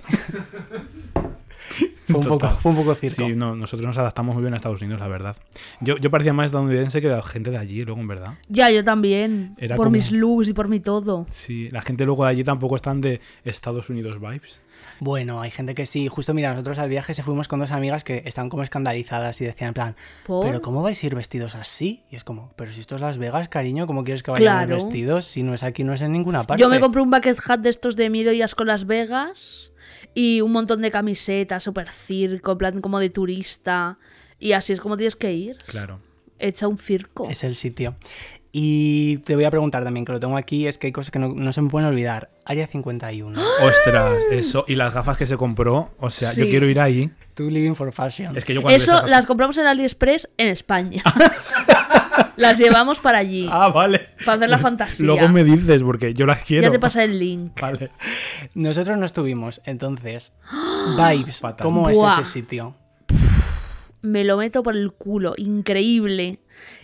fue, un poco, fue un poco circo. Sí, no, nosotros nos adaptamos muy bien a Estados Unidos, la verdad. Yo, yo parecía más estadounidense que la gente de allí, luego, en verdad. Ya, yo también. Era por como- mis looks y por mi todo. Sí, la gente luego de allí tampoco están de Estados Unidos vibes. Bueno, hay gente que sí. Justo mira, nosotros al viaje se fuimos con dos amigas que estaban como escandalizadas y decían en plan, ¿Por? ¿pero cómo vais a ir vestidos así? Y es como, pero si esto es Las Vegas, cariño, ¿cómo quieres que vayamos Claro. vestidos? Si no es aquí, no es en ninguna parte. Yo me compré un bucket hat de estos de Midoyas con Las Vegas y un montón de camisetas, super circo, en plan como de turista. Y así es como tienes que ir. Claro. Hecha un circo. Es el sitio. Y te voy a preguntar también, que lo tengo aquí, es que hay cosas que no, no se me pueden olvidar. Área 51. Ostras, eso. Y las gafas que se compró, o sea, yo quiero ir ahí. Tú living for fashion. Es que yo cuando Eso esas gafas- las compramos en AliExpress en España. las llevamos para allí. Ah, vale. Para hacer la Pues fantasía. Luego me dices, porque yo las quiero. Ya te pasa el link. Vale. Nosotros no estuvimos, entonces. Vibes, Fatal. ¿cómo es Buah. ese sitio? Me lo meto por el culo. Increíble.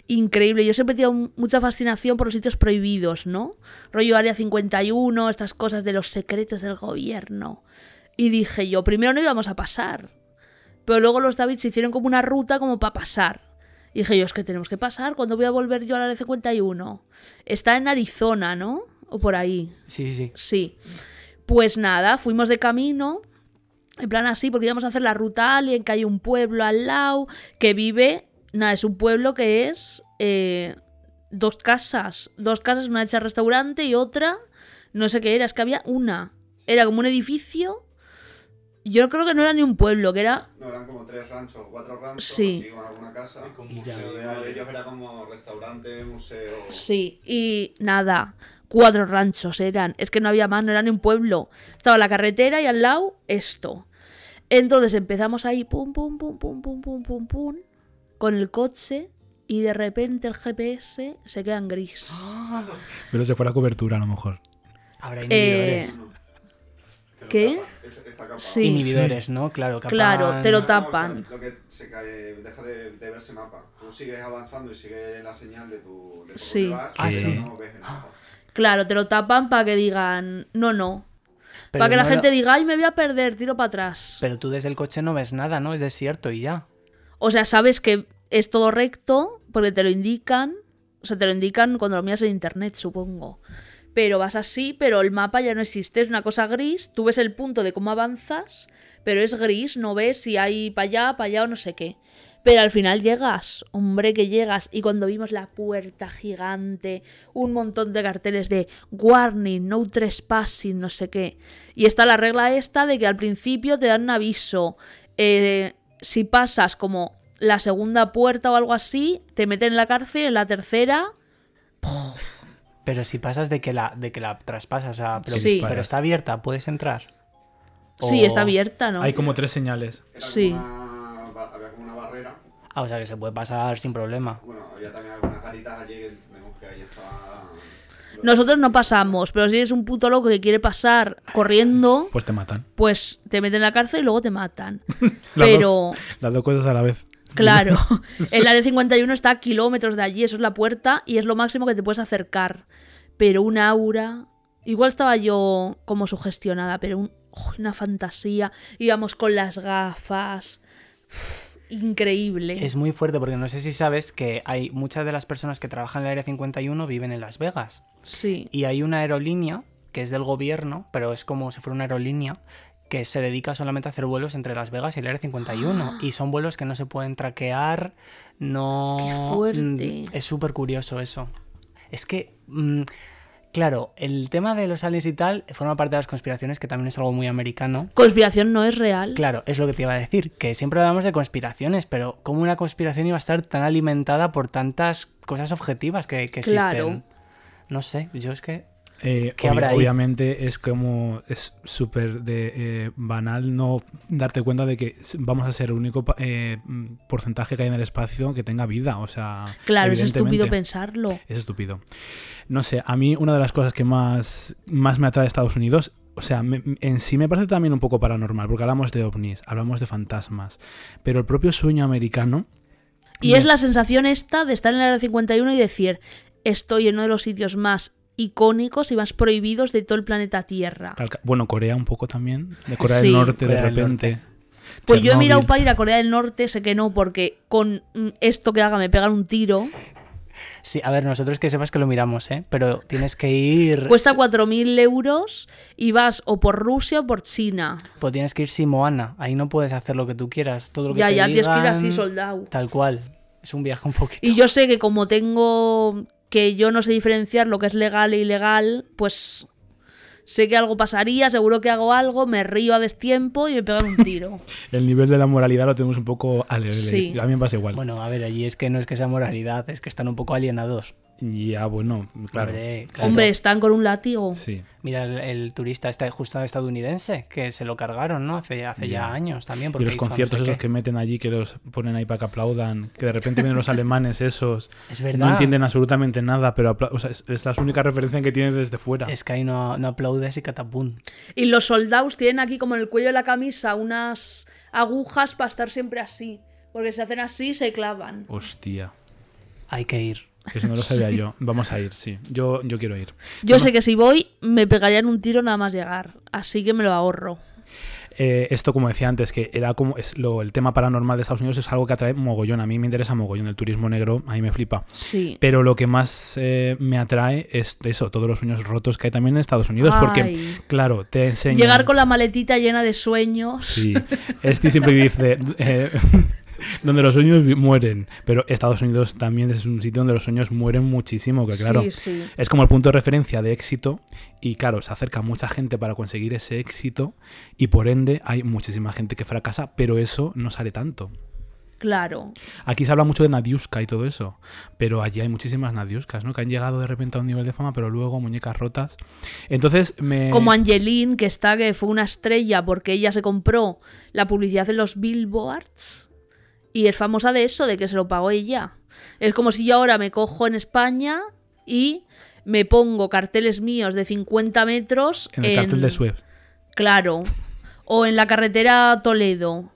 Increíble. Yo siempre he tenido mucha fascinación por los sitios prohibidos, ¿no? Rollo Área 51, estas cosas de los secretos del gobierno. Y dije yo, primero no íbamos a pasar. Pero luego los Davids hicieron como una ruta como para pasar. Y dije yo, es que tenemos que pasar. ¿Cuándo voy a volver yo al Área 51? Está en Arizona, ¿no? O por ahí. Sí, sí, sí. Sí. Pues nada, fuimos de camino. En plan así, porque íbamos a hacer la ruta Alien, que hay un pueblo al lado que vive. Nada, es un pueblo que es eh, dos casas. Dos casas, una hecha restaurante y otra. No sé qué era, es que había una. Era como un edificio. Yo creo que no era ni un pueblo, que era. No, eran como tres ranchos o cuatro ranchos, Sí. así con alguna casa. Y Y ya. uno de ellos era como restaurante, museo. Sí, y nada, cuatro ranchos eran. Es que no había más, no era ni un pueblo. Estaba la carretera y al lado esto. Entonces empezamos ahí, pum, pum, pum, pum, pum, pum, pum, pum, con el coche y de repente el GPS se queda en gris. Pero se fue la cobertura, a lo mejor. Habrá Eh, inhibidores. ¿Qué? Capa. Sí. Inhibidores, ¿no? Claro, capaz- Claro, te lo No, tapan. o sea, lo que se cae, deja de, de verse mapa. Tú sigues avanzando y sigues la señal de tu de Sí. vas, Ah, sí. no ves el mapa. Claro, te lo tapan para que digan, no, no. Pero para que la gente lo- diga, ay, me voy a perder, tiro para atrás. Pero tú desde el coche no ves nada, ¿no? Es desierto y ya. O sea, sabes que es todo recto porque te lo indican. O sea, te lo indican cuando lo miras en internet, supongo. Pero vas así, pero el mapa ya no existe. Es una cosa gris. Tú ves el punto de cómo avanzas, pero es gris. No ves si hay para allá, para allá o no sé qué. Pero al final llegas, hombre, que llegas. Y cuando vimos la puerta gigante, un montón de carteles de warning, no trespassing, no sé qué. Y está la regla esta de que al principio te dan un aviso. Eh, si pasas como la segunda puerta o algo así, te meten en la cárcel, en la tercera. Pero si pasas de que la, de que la traspasas, o sea, pero, Sí. pero está abierta, puedes entrar. Sí, está abierta, ¿no? Hay como tres señales. Era Sí. como una, ba- había como una barrera. Ah, o sea que se puede pasar sin problema. Bueno, había también algunas garitas allí que vemos que ahí estaba. Nosotros no pasamos, pero si eres un puto loco que quiere pasar corriendo, Pues te matan. pues te meten en la cárcel y luego te matan. Pero las dos cosas a la vez. Claro, el área 51 está a kilómetros de allí, eso es la puerta y es lo máximo que te puedes acercar. Pero un aura. Igual estaba yo como sugestionada, pero un- una fantasía. Íbamos con las gafas. Uf, increíble. Es muy fuerte porque no sé si sabes que hay muchas de las personas que trabajan en el Área 51 viven en Las Vegas. Sí. Y hay una aerolínea que es del gobierno, pero es como si fuera una aerolínea que se dedica solamente a hacer vuelos entre Las Vegas y el Área 51. Y son vuelos que no se pueden traquear, no... Qué fuerte. Mm, Es súper curioso eso. Es que, mm, claro, el tema de los aliens y tal forma parte de las conspiraciones, que también es algo muy americano. Conspiración no es real. Claro, es lo que te iba a decir, que siempre hablamos de conspiraciones, pero ¿cómo una conspiración iba a estar tan alimentada por tantas cosas objetivas que, que existen? Claro. No sé, yo es que... Eh, ¿Qué obvia- habrá ahí? obviamente es como es súper de eh, banal no darte cuenta de que vamos a ser el único eh, mm, porcentaje que hay en el espacio que tenga vida o sea Claro, es estúpido pensarlo. Es estúpido. No sé, a mí una de las cosas que más, más me atrae de Estados Unidos, o sea, me- en sí me parece también un poco paranormal, porque hablamos de ovnis, hablamos de fantasmas, pero el propio sueño americano... Y me- es la sensación esta de estar en el área 51 y decir, estoy en uno de los sitios más icónicos y más prohibidos de todo el planeta Tierra. Bueno, Corea un poco también, de Corea Sí. del Norte Corea de repente. Pues yo he mirado para ir a Corea del Norte, sé que no, porque con mm, esto que haga me pegan un tiro. Sí, a ver, nosotros que sepas que lo miramos, ¿eh? Pero tienes que ir... Cuesta 4.000 euros y vas o por Rusia o por China. Pues tienes que ir sin Moana. Ahí no puedes hacer lo que tú quieras. Todo lo que Ya, te ya tienes que ir digan, así soldado. Tal cual. Es un viaje un poquito... Y yo sé que como tengo que yo no sé diferenciar lo que es legal e ilegal, pues sé que algo pasaría, seguro que hago algo, me río a destiempo y me pegan un tiro. El nivel de la moralidad lo tenemos un poco alegre. Sí. A mí me pasa igual. Bueno, a ver, allí es que no es que sea moralidad, es que están un poco alienados. Ya, bueno, claro. Hombre, claro. Hombre, están con un látigo. Sí. Mira el, el turista este justo estadounidense, que se lo cargaron, ¿no? Hace, hace ya. Ya. años también. Y los no conciertos sé esos qué. que meten allí, que los ponen ahí para que aplaudan, que de repente vienen los alemanes esos, Es verdad. no entienden absolutamente nada, pero o sea, es, es la única referencia que tienes desde fuera. Es que ahí no, no aplaudes y catapum. Y los soldados tienen aquí como en el cuello de la camisa unas agujas para estar siempre así. Porque si hacen así se clavan. Hostia, Hay que ir. Eso no lo sabía yo. Vamos a ir, sí. Yo, yo quiero ir. Yo sé que si voy me pegarían un tiro nada más llegar. Así que me lo ahorro. Eh, esto, como decía antes, que era como es lo, el tema paranormal de Estados Unidos es algo que atrae mogollón. A mí me interesa mogollón el turismo negro, a mí me flipa. Sí. Pero lo que más eh, me atrae es eso, todos los sueños rotos que hay también en Estados Unidos. Porque, claro, te enseñan. Llegar con la maletita llena de sueños. Sí, este siempre dice, eh, donde los sueños mueren, pero Estados Unidos también es un sitio donde los sueños mueren muchísimo, que claro, Sí, sí. es como el punto de referencia de éxito y claro, se acerca mucha gente para conseguir ese éxito y por ende hay muchísima gente que fracasa, pero eso no sale tanto. Claro. Aquí se habla mucho de Nadiuska y todo eso, pero allí hay muchísimas Nadiuskas, ¿no? Que han llegado de repente a un nivel de fama, pero luego muñecas rotas. Entonces me... Como Angeline, que está, que fue una estrella porque ella se compró la publicidad en los billboards. Y es famosa de eso, de que se lo pagó ella. Es como si yo ahora me cojo en España y me pongo carteles míos de 50 metros en el cartel de Suez. Claro. O en la carretera Toledo.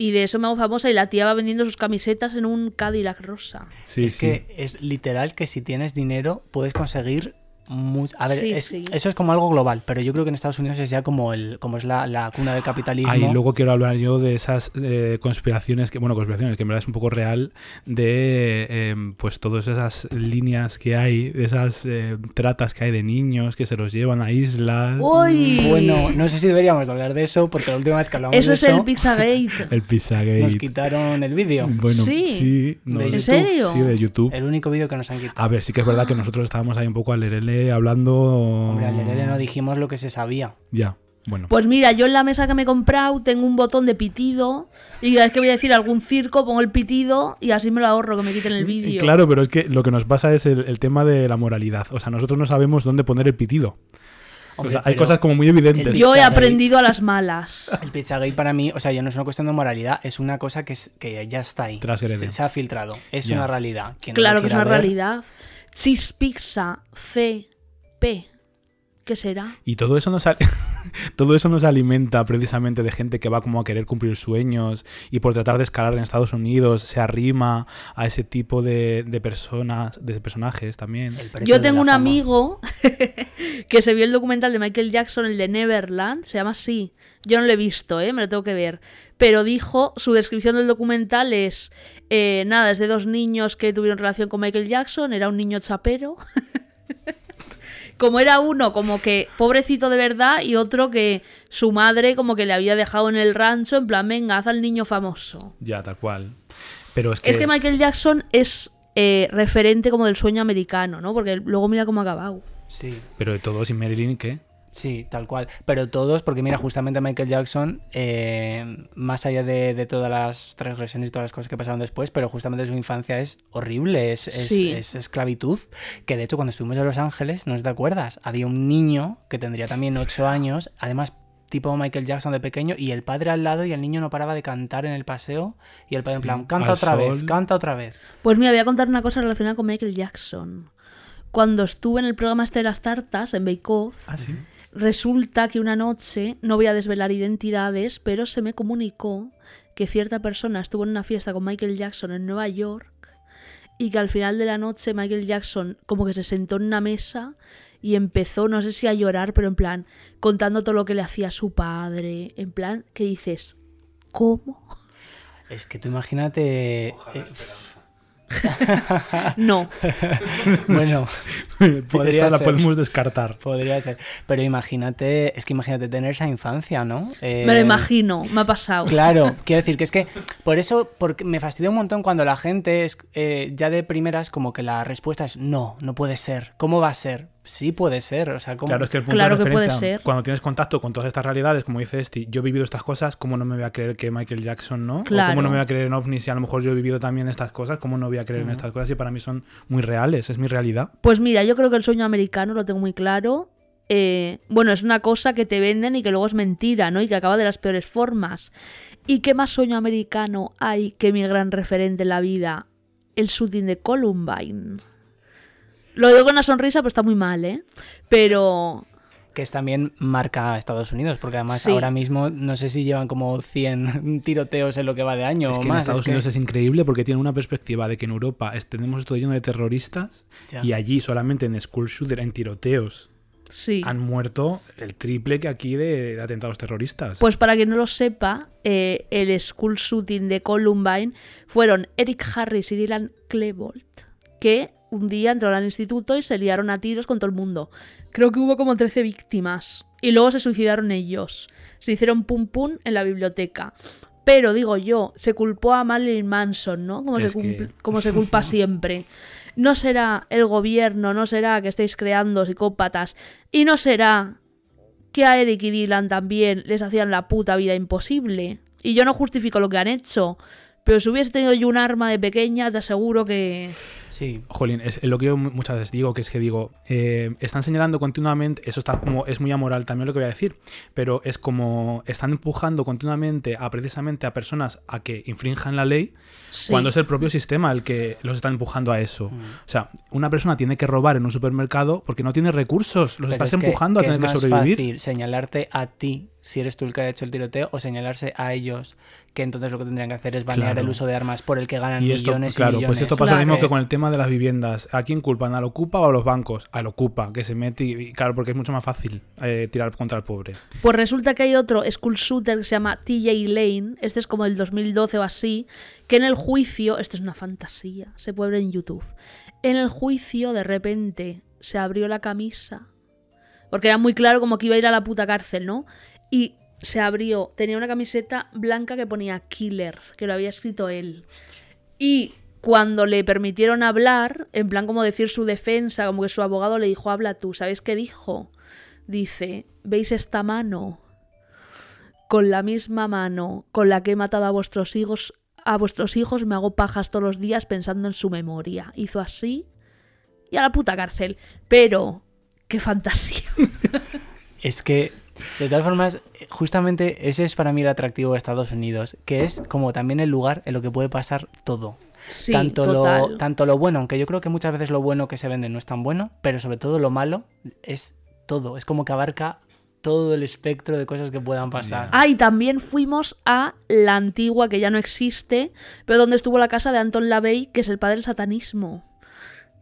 Y de eso me hago famosa y la tía va vendiendo sus camisetas en un Cadillac rosa. Sí, es sí. que es literal que si tienes dinero puedes conseguir mucho. A ver, Sí, es- sí. eso es como algo global, pero yo creo que en Estados Unidos es ya como el como es la, la cuna del capitalismo. Ahí luego quiero hablar yo de esas eh, conspiraciones, que bueno, conspiraciones, que en verdad es un poco real, de eh, pues todas esas líneas que hay, de esas eh, tratas que hay de niños que se los llevan a islas. ¡Uy! Bueno, no sé si deberíamos de hablar de eso, porque la última vez que hablamos Eso de es eso el Pizzagate. El Pizzagate. nos quitaron el vídeo. Bueno, Sí. sí. no, ¿De de- YouTube? serio? Sí, de YouTube. El único vídeo que nos han quitado. A ver, sí que es verdad que nosotros estábamos ahí un poco al hablando. Hombre, al Lerele no dijimos lo que se sabía. Ya, bueno. Pues mira, yo en la mesa que me he comprado tengo un botón de pitido. Y cada vez que voy a decir algún circo, pongo el pitido y así me lo ahorro, que me quiten el vídeo. Claro, pero es que lo que nos pasa es el, el tema de la moralidad. O sea, nosotros no sabemos dónde poner el pitido. Hombre, o sea, hay cosas como muy evidentes. Yo he aprendido a las malas. El Pizzagate para mí, o sea, ya no es una cuestión de moralidad, es una cosa que, es, que ya está ahí. Se, se ha filtrado. Es Ya. una realidad. Quien no lo Claro que es una ver, realidad. Cheese pizza, C, P. ¿Qué será? Y todo eso no sale. todo eso nos alimenta precisamente de gente que va como a querer cumplir sueños y por tratar de escalar en Estados Unidos se arrima a ese tipo de, de personas, de personajes también. Yo tengo un fama. amigo que se vio el documental de Michael Jackson, el de Neverland, se llama así. Yo no lo he visto, ¿eh? me lo tengo que ver. Pero dijo, su descripción del documental es, eh, nada, es de dos niños que tuvieron relación con Michael Jackson, era un niño chapero. como era uno como que pobrecito de verdad y otro que su madre como que le había dejado en el rancho en plan, venga, haz al niño famoso. Ya, tal cual. Pero es que... Es que Michael Jackson es eh, referente como del sueño americano, ¿no? Porque luego mira cómo ha acabado. Sí, Pero de todos y Marilyn, ¿qué? Sí, tal cual. Pero todos, porque mira, justamente Michael Jackson, eh, más allá de, de todas las transgresiones y todas las cosas que pasaron después, pero justamente su infancia es horrible, es, es- Sí. es esclavitud. Que de hecho, cuando estuvimos en Los Ángeles, no sé si te acuerdas, había un niño que tendría también 8 años, además tipo Michael Jackson de pequeño, y el padre al lado, y el niño no paraba de cantar en el paseo, y el padre en Sí, plan, canta otra vez, canta otra vez. Pues mira, voy a contar una cosa relacionada con Michael Jackson. Cuando estuve en el programa este de las tartas, en Bake Off, Ah, sí. Resulta que una noche, no voy a desvelar identidades, pero se me comunicó que cierta persona estuvo en una fiesta con Michael Jackson en Nueva York y que al final de la noche Michael Jackson como que se sentó en una mesa y empezó, no sé si a llorar, pero en plan, contando todo lo que le hacía a su padre, en plan, que dices, ¿cómo? Es que tú imagínate... eh, No. bueno, Podría Esta la ser. podemos descartar. podría ser. Pero imagínate, es que imagínate tener esa infancia, ¿no? Eh, Me lo imagino, me ha pasado. Claro, quiero decir que es que por eso porque me fastidia un montón cuando la gente es eh, ya de primeras como que la respuesta es no, no puede ser. ¿Cómo va a ser? Sí puede ser, o sea, ¿cómo? Claro, es que el punto Claro de que puede referencia, ser. cuando tienes contacto con todas estas realidades, como dice Esti, yo he vivido estas cosas, ¿cómo no me voy a creer que Michael Jackson no? O Claro. ¿Cómo no me voy a creer en OVNI si a lo mejor yo he vivido también estas cosas? ¿Cómo no voy a creer en estas cosas si para mí son muy reales? Es mi realidad. Pues mira, yo creo que el sueño americano lo tengo muy claro. Eh, bueno, es una cosa que te venden y que luego es mentira, ¿no? Y que acaba de las peores formas. ¿Y qué más sueño americano hay que mi gran referente en la vida? El shooting de Columbine. Lo digo con una sonrisa, pero está muy mal, ¿eh? Pero Que es también marca a Estados Unidos, porque además Sí. ahora mismo no sé si llevan como 100 tiroteos en lo que va de año es o que más. en Estados es que- Unidos es increíble porque tienen una perspectiva de que en Europa tenemos esto lleno de terroristas Ya. y allí solamente en school shooter, en tiroteos, sí. han muerto el triple que aquí de, de atentados terroristas. Pues para quien no lo sepa, eh, el school shooting de Columbine fueron Eric Harris y Dylan Klebold, que un día entraron al instituto y se liaron a tiros con todo el mundo. Creo que hubo como 13 víctimas. Y luego se suicidaron ellos. Se hicieron pum pum en la biblioteca. Pero digo yo, se culpó a Marilyn Manson, ¿no? Como, se, que- como se culpa siempre. No será el gobierno, no será que estéis creando psicópatas. Y no será que a Eric y Dylan también les hacían la puta vida imposible. Y yo no justifico lo que han hecho. Pero si hubiese tenido yo un arma de pequeña, te aseguro que. Sí, Jolín, es lo que yo mu- muchas veces digo, que es que digo, eh, están señalando continuamente, eso está como, es muy amoral también lo que voy a decir, pero es como están empujando continuamente a precisamente a personas a que infrinjan la ley, Sí. cuando es el propio sistema el que los está empujando a eso. O sea, una persona tiene que robar en un supermercado porque no tiene recursos, los Pero estás es que- empujando a tener que es más sobrevivir. fácil señalarte a ti si eres tú el que ha hecho el tiroteo o señalarse a ellos que entonces lo que tendrían que hacer es banear Claro. el uso de armas por el que ganan Y esto, millones claro, y millones. pues esto pasa lo mismo que con el tema de las viviendas. ¿A quién culpan? ¿Al Ocupa o a los bancos? Al Ocupa, que se mete y, y claro, porque es mucho más fácil eh, tirar contra el pobre. Pues resulta que hay otro school shooter que se llama TJ Lane. Este es como el 2012 o así. Que en el juicio. Esto es una fantasía. Se puede ver en YouTube. En el juicio, de repente, se abrió la camisa. Porque era muy claro como que iba a ir a la puta cárcel, ¿no? Y se abrió. Tenía una camiseta blanca que ponía Killer, que lo había escrito él. Y cuando le permitieron hablar, en plan como decir su defensa, como que su abogado le dijo, habla tú. ¿Sabéis qué dijo? Dice, ¿veis esta mano? Con la misma mano con la que he matado a vuestros hijos, a vuestros hijos me hago pajas todos los días pensando en su memoria. Hizo así y a la puta cárcel. Pero, qué fantasía. Es que, de todas formas, justamente ese es para mí el atractivo de Estados Unidos, que es como también el lugar en lo que puede pasar todo. Sí, tanto, total. lo, tanto lo bueno, aunque yo creo que muchas veces lo bueno que se vende no es tan bueno, pero sobre todo lo malo es todo. Es como que abarca todo el espectro de cosas que puedan pasar. Ah, y también fuimos a la antigua, que ya no existe, pero donde estuvo la casa de Anton LaVey, que es el padre del satanismo.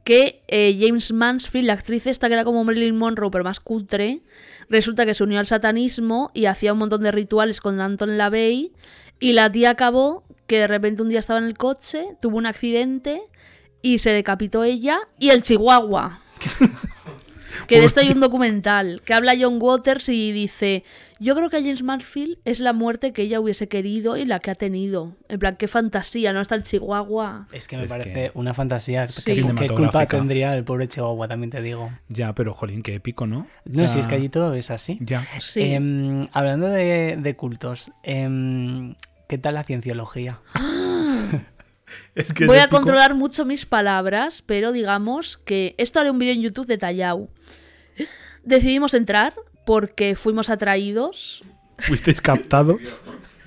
Que eh, James Mansfield, la actriz esta que era como Marilyn Monroe, pero más cutre, resulta que se unió al satanismo y hacía un montón de rituales con Anton LaVey. Y la tía acabó que de repente un día estaba en el coche, tuvo un accidente y se decapitó ella y el chihuahua. Que de esto hay un documental que habla John Waters y dice, yo creo que a James Marfield es la muerte que ella hubiese querido y la que ha tenido. En plan, qué fantasía, ¿no? Está el Chihuahua. Es que me Es parece que- una fantasía. Sí. ¿Qué, qué culpa Cinematográfica. tendría el pobre Chihuahua, también te digo? Ya, pero jolín, qué épico, ¿no? O No, sea, si es que allí todo es así. Ya. Sí. Em, hablando de, de cultos, em, ¿qué tal la cienciología? Es que es Voy a épico. controlar mucho mis palabras, pero digamos que esto haré un vídeo en YouTube detallado. Decidimos entrar porque fuimos atraídos. Fuisteis captados.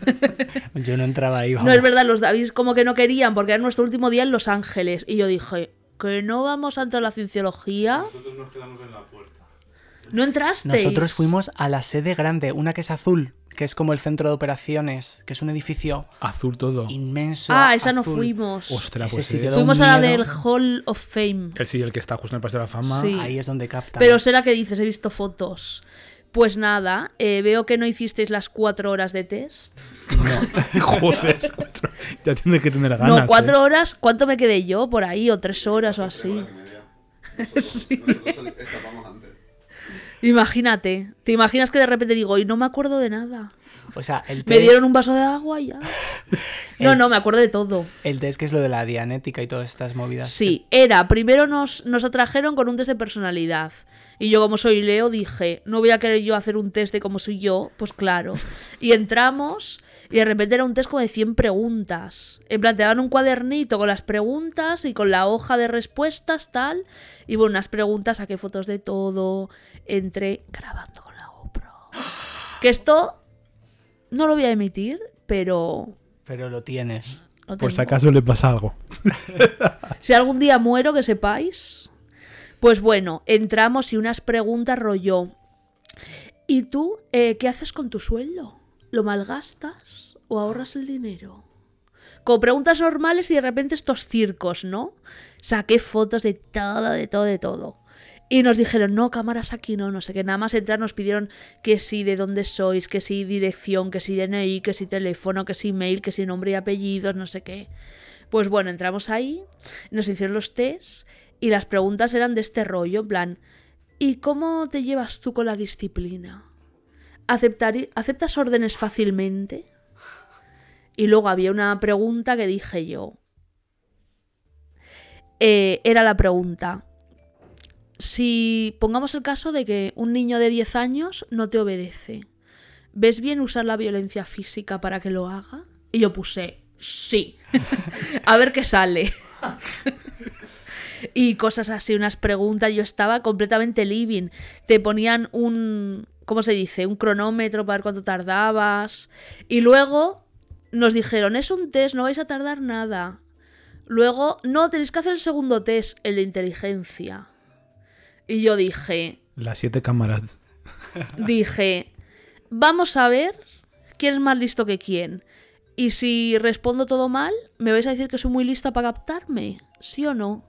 Yo no entraba ahí. No es verdad, los Davis como que no querían porque era nuestro último día en Los Ángeles. Y yo dije, que no vamos a entrar a la cienciología. Nosotros nos quedamos en la puerta. ¿No entraste? Nosotros fuimos a la sede grande, una que es azul, que es como el centro de operaciones, que es un edificio Azul todo. inmenso. Ah, esa no azul. fuimos. Ostras, pues sí Fuimos a la del Hall of Fame. El sí, el que está justo en el Paseo de la Fama. Sí. Ahí es donde captan. Pero será que dices, he visto fotos. Pues nada, eh, veo que no hicisteis las cuatro horas de test. Joder, cuatro- ya tienes que tener ganas. no, cuatro ¿eh? horas, ¿cuánto me quedé yo por ahí? O tres horas o así. Hora Imagínate, te imaginas que de repente digo, y no me acuerdo de nada. O sea, el Me test, dieron un vaso de agua y ya. No, El- no, me acuerdo de todo. el test que es lo de la dianética y todas estas movidas. Sí, era, primero nos, nos atrajeron con un test de personalidad. Y yo como soy Leo dije, no voy a querer yo hacer un test de cómo soy yo, pues claro. Y entramos y de repente era un test como de 100 preguntas. En plan, te daban un cuadernito con las preguntas y con la hoja de respuestas, tal. Y bueno, unas preguntas, saqué fotos de todo, entré grabando con la GoPro. Que esto no lo voy a emitir, pero... Pero lo tienes. lo Por si acaso le pasa algo. Si algún día muero, que sepáis. Pues bueno, entramos y unas preguntas rollo. ¿Y tú eh, qué haces con tu sueldo? ¿Lo malgastas o ahorras el dinero? Como preguntas normales y de repente estos circos, ¿no? Saqué fotos de todo, de todo, de todo. Y nos dijeron, no, cámaras aquí no, no sé qué. Nada más entrar nos pidieron que sí, de dónde sois, que sí, dirección, que sí, DNI, que sí, teléfono, que sí, mail, que sí, nombre y apellidos, no sé qué. Pues bueno, entramos ahí, nos hicieron los test y las preguntas eran de este rollo, en plan, ¿y cómo te llevas tú con la disciplina? ¿Aceptar- ¿Aceptas órdenes fácilmente? Y luego había una pregunta que dije yo. Eh, era la pregunta. Si pongamos el caso de que un niño de 10 años no te obedece, ¿ves bien usar la violencia física para que lo haga? Y yo puse, sí. A ver qué sale. y cosas así, unas preguntas. Yo estaba completamente living. Te ponían un, ¿cómo se dice? Un cronómetro para ver cuánto tardabas. Y luego nos dijeron, es un test, no vais a tardar nada. Luego, no, tenéis que hacer el segundo test, el de inteligencia. Y yo dije, Las siete cámaras. dije, vamos a ver quién es más listo que quién. Y si respondo todo mal, ¿me vais a decir que soy muy lista para captarme? ¿Sí o no?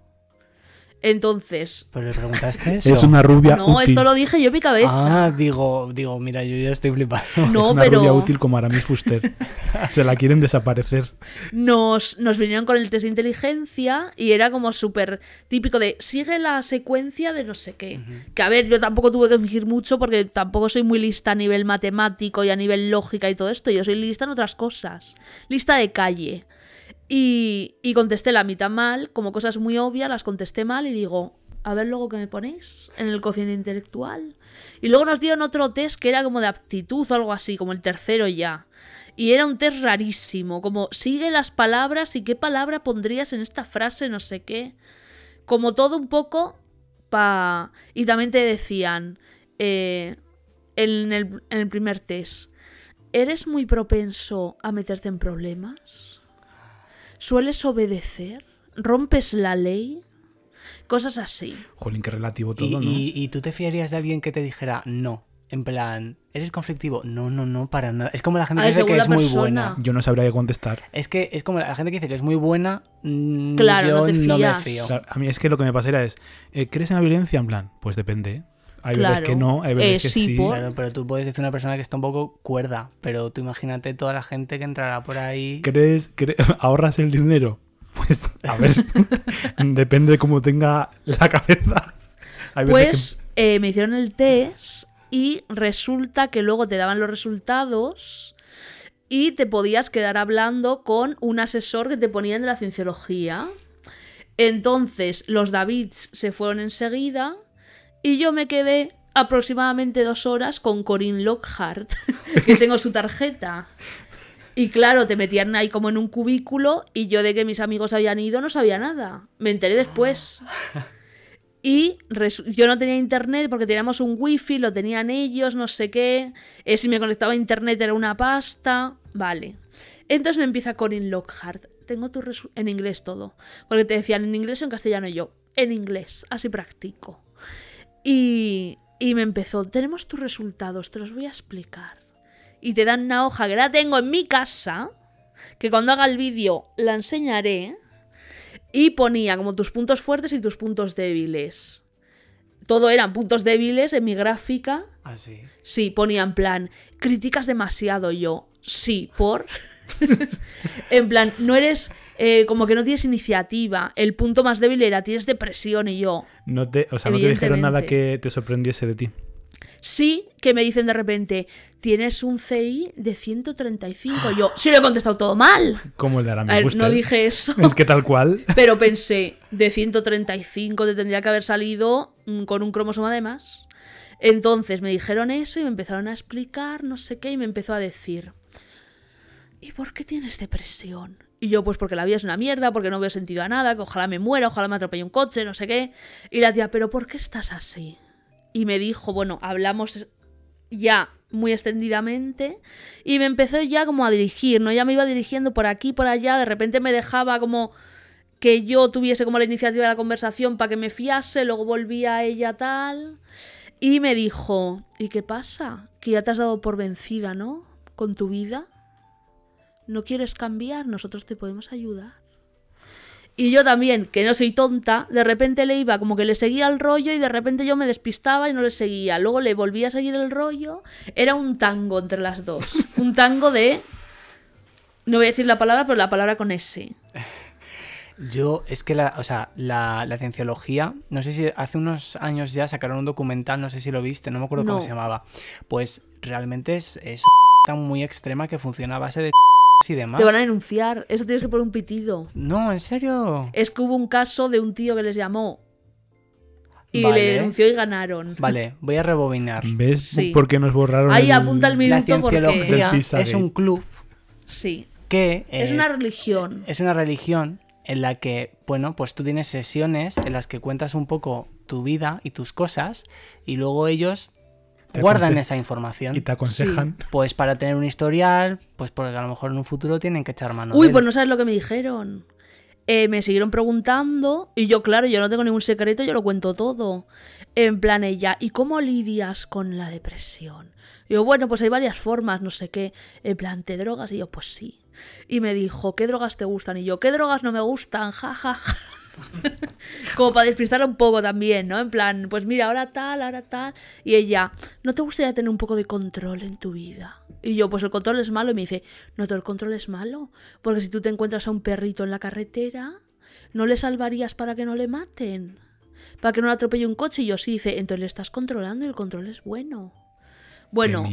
Entonces, ¿Pero le preguntaste eso? Es una rubia no, útil. esto lo dije yo en mi cabeza. Ah, digo, digo, mira, yo ya estoy flipando. no, es una pero rubia útil como Aramis Fuster. Se la quieren desaparecer. nos, nos vinieron con el test de inteligencia y era como súper típico de sigue la secuencia de no sé qué. Que a ver, yo tampoco tuve que fingir mucho porque tampoco soy muy lista a nivel matemático y a nivel lógica y todo esto. Yo soy lista en otras cosas. Lista de calle. Y, contesté la mitad mal, como cosas muy obvias, las contesté mal y digo, a ver luego qué me ponéis en el cociente intelectual. Y luego nos dieron otro test que era como de aptitud o algo así, como el tercero ya. Y era un test rarísimo, como sigue las palabras y qué palabra pondrías en esta frase, no sé qué. Como todo un poco pa... Y también te decían, eh, en, el, en el primer test, ¿eres muy propenso a meterte en problemas? ¿Sueles obedecer? ¿Rompes la ley? Cosas así. Jolín, qué relativo ¿Y, todo, ¿no? y- y tú te fiarías de alguien que te dijera no? En plan, ¿eres conflictivo? No, no, no, para nada. Es como la gente que dice que es muy buena. Yo no sabría qué contestar. Es que es como la gente que dice que es muy buena. mm, Claro, yo no te me fías. fío. O sea, a mí es que lo que me pasaría es, eh, ¿crees en la violencia? En plan, pues depende. Hay veces que no, hay veces Eh, que sí, sí. por- Claro, pero tú puedes decir una persona que está un poco cuerda, pero tú imagínate toda la gente que entrará por ahí. ¿Crees, cre- ahorras el dinero? Pues, a ver, depende de cómo tenga la cabeza. Hay veces Pues eh, me hicieron el test y resulta que luego te daban los resultados y te podías quedar hablando con un asesor que te ponían de la cienciología. Entonces los Davids se fueron enseguida y yo me quedé aproximadamente dos horas con Corinne Lockhart, que tengo su tarjeta. Y claro, te metían ahí como en un cubículo y yo de que mis amigos habían ido no sabía nada. Me enteré después. Y yo no tenía internet porque teníamos un wifi, lo tenían ellos, no sé qué. Eh, si me conectaba a internet era una pasta. Vale. Entonces me empieza Corinne Lockhart. Tengo tu en inglés todo. Porque te decían en inglés o en castellano y yo. En inglés, así practico. Y, y me empezó, tenemos tus resultados, te los voy a explicar. Y te dan una hoja que la tengo en mi casa, que cuando haga el vídeo la enseñaré. Y ponía como tus puntos fuertes y tus puntos débiles. Todo eran puntos débiles en mi gráfica. Así. Sí, ponía en plan, criticas demasiado yo. Sí, por. en plan, no eres. Eh, como que no tienes iniciativa. El punto más débil era tienes depresión y yo. no te, o sea, no te dijeron nada que te sorprendiese de ti. Sí, que me dicen de repente, tienes un CI de 135. Yo, sí, lo he contestado todo mal. Como el de ahora A me ver, gusta. no dije eso. Es que tal cual. Pero pensé, de 135 te tendría que haber salido mm, con un cromosoma de más. Entonces me dijeron eso y me empezaron a explicar no sé qué y me empezó a decir, ¿y por qué tienes depresión? Y yo, pues porque la vida es una mierda, porque no veo sentido a nada, que ojalá me muera, ojalá me atropelle un coche, no sé qué. Y la tía, ¿pero por qué estás así? Y me dijo, bueno, hablamos ya muy extendidamente y me empezó ya como a dirigir, ¿no? Ya me iba dirigiendo por aquí, por allá, de repente me dejaba como que yo tuviese como la iniciativa de la conversación para que me fiase, luego volvía a ella tal y me dijo, ¿y qué pasa? Que ya te has dado por vencida, ¿no? Con tu vida. ¿No quieres cambiar? Nosotros te podemos ayudar. Y yo también, que no soy tonta, de repente le iba como que le seguía el rollo y de repente yo me despistaba y no le seguía. Luego le volvía a seguir el rollo. Era un tango entre las dos. Un tango de... No voy a decir la palabra, pero la palabra con S. Yo, es que la, o sea, la, la cienciología, no sé si hace unos años ya sacaron un documental, no sé si lo viste, no me acuerdo cómo se llamaba. Pues realmente es, es tan muy extrema que funciona a base de y demás. Te van a denunciar. Eso tienes que poner un pitido. No, en serio. Es que hubo un caso de un tío que les llamó y Vale. le denunció y ganaron. Vale, voy a rebobinar. ¿Ves Sí. por qué nos borraron Ahí el- apunta el La minuto porque... cienciología es un club Sí. que... Es eh, una religión. es una religión en la que, bueno, pues tú tienes sesiones en las que cuentas un poco tu vida y tus cosas y luego ellos guardan esa información. Y te aconsejan. Pues para tener un historial, pues porque a lo mejor en un futuro tienen que echar mano. Uy, de él. pues no sabes lo que me dijeron. Eh, me siguieron preguntando y yo, claro, yo no tengo ningún secreto, yo lo cuento todo. En plan ella, ¿y cómo lidias con la depresión? Y yo, bueno, pues hay varias formas, no sé qué. En plan, ¿te drogas? Y yo, pues sí. Y me dijo, ¿qué drogas te gustan? Y yo, ¿qué drogas no me gustan? Ja, ja, ja. Como para despistar un poco también, ¿no? En plan, pues mira, ahora tal, ahora tal. Y ella, ¿no te gustaría tener un poco de control en tu vida? Y yo, pues el control es malo. Y me dice, no, todo el control es malo. Porque si tú te encuentras a un perrito en la carretera, ¿no le salvarías para que no le maten? Para que no le atropelle un coche. Y yo sí, dice, entonces le estás controlando y el control es bueno. Bueno,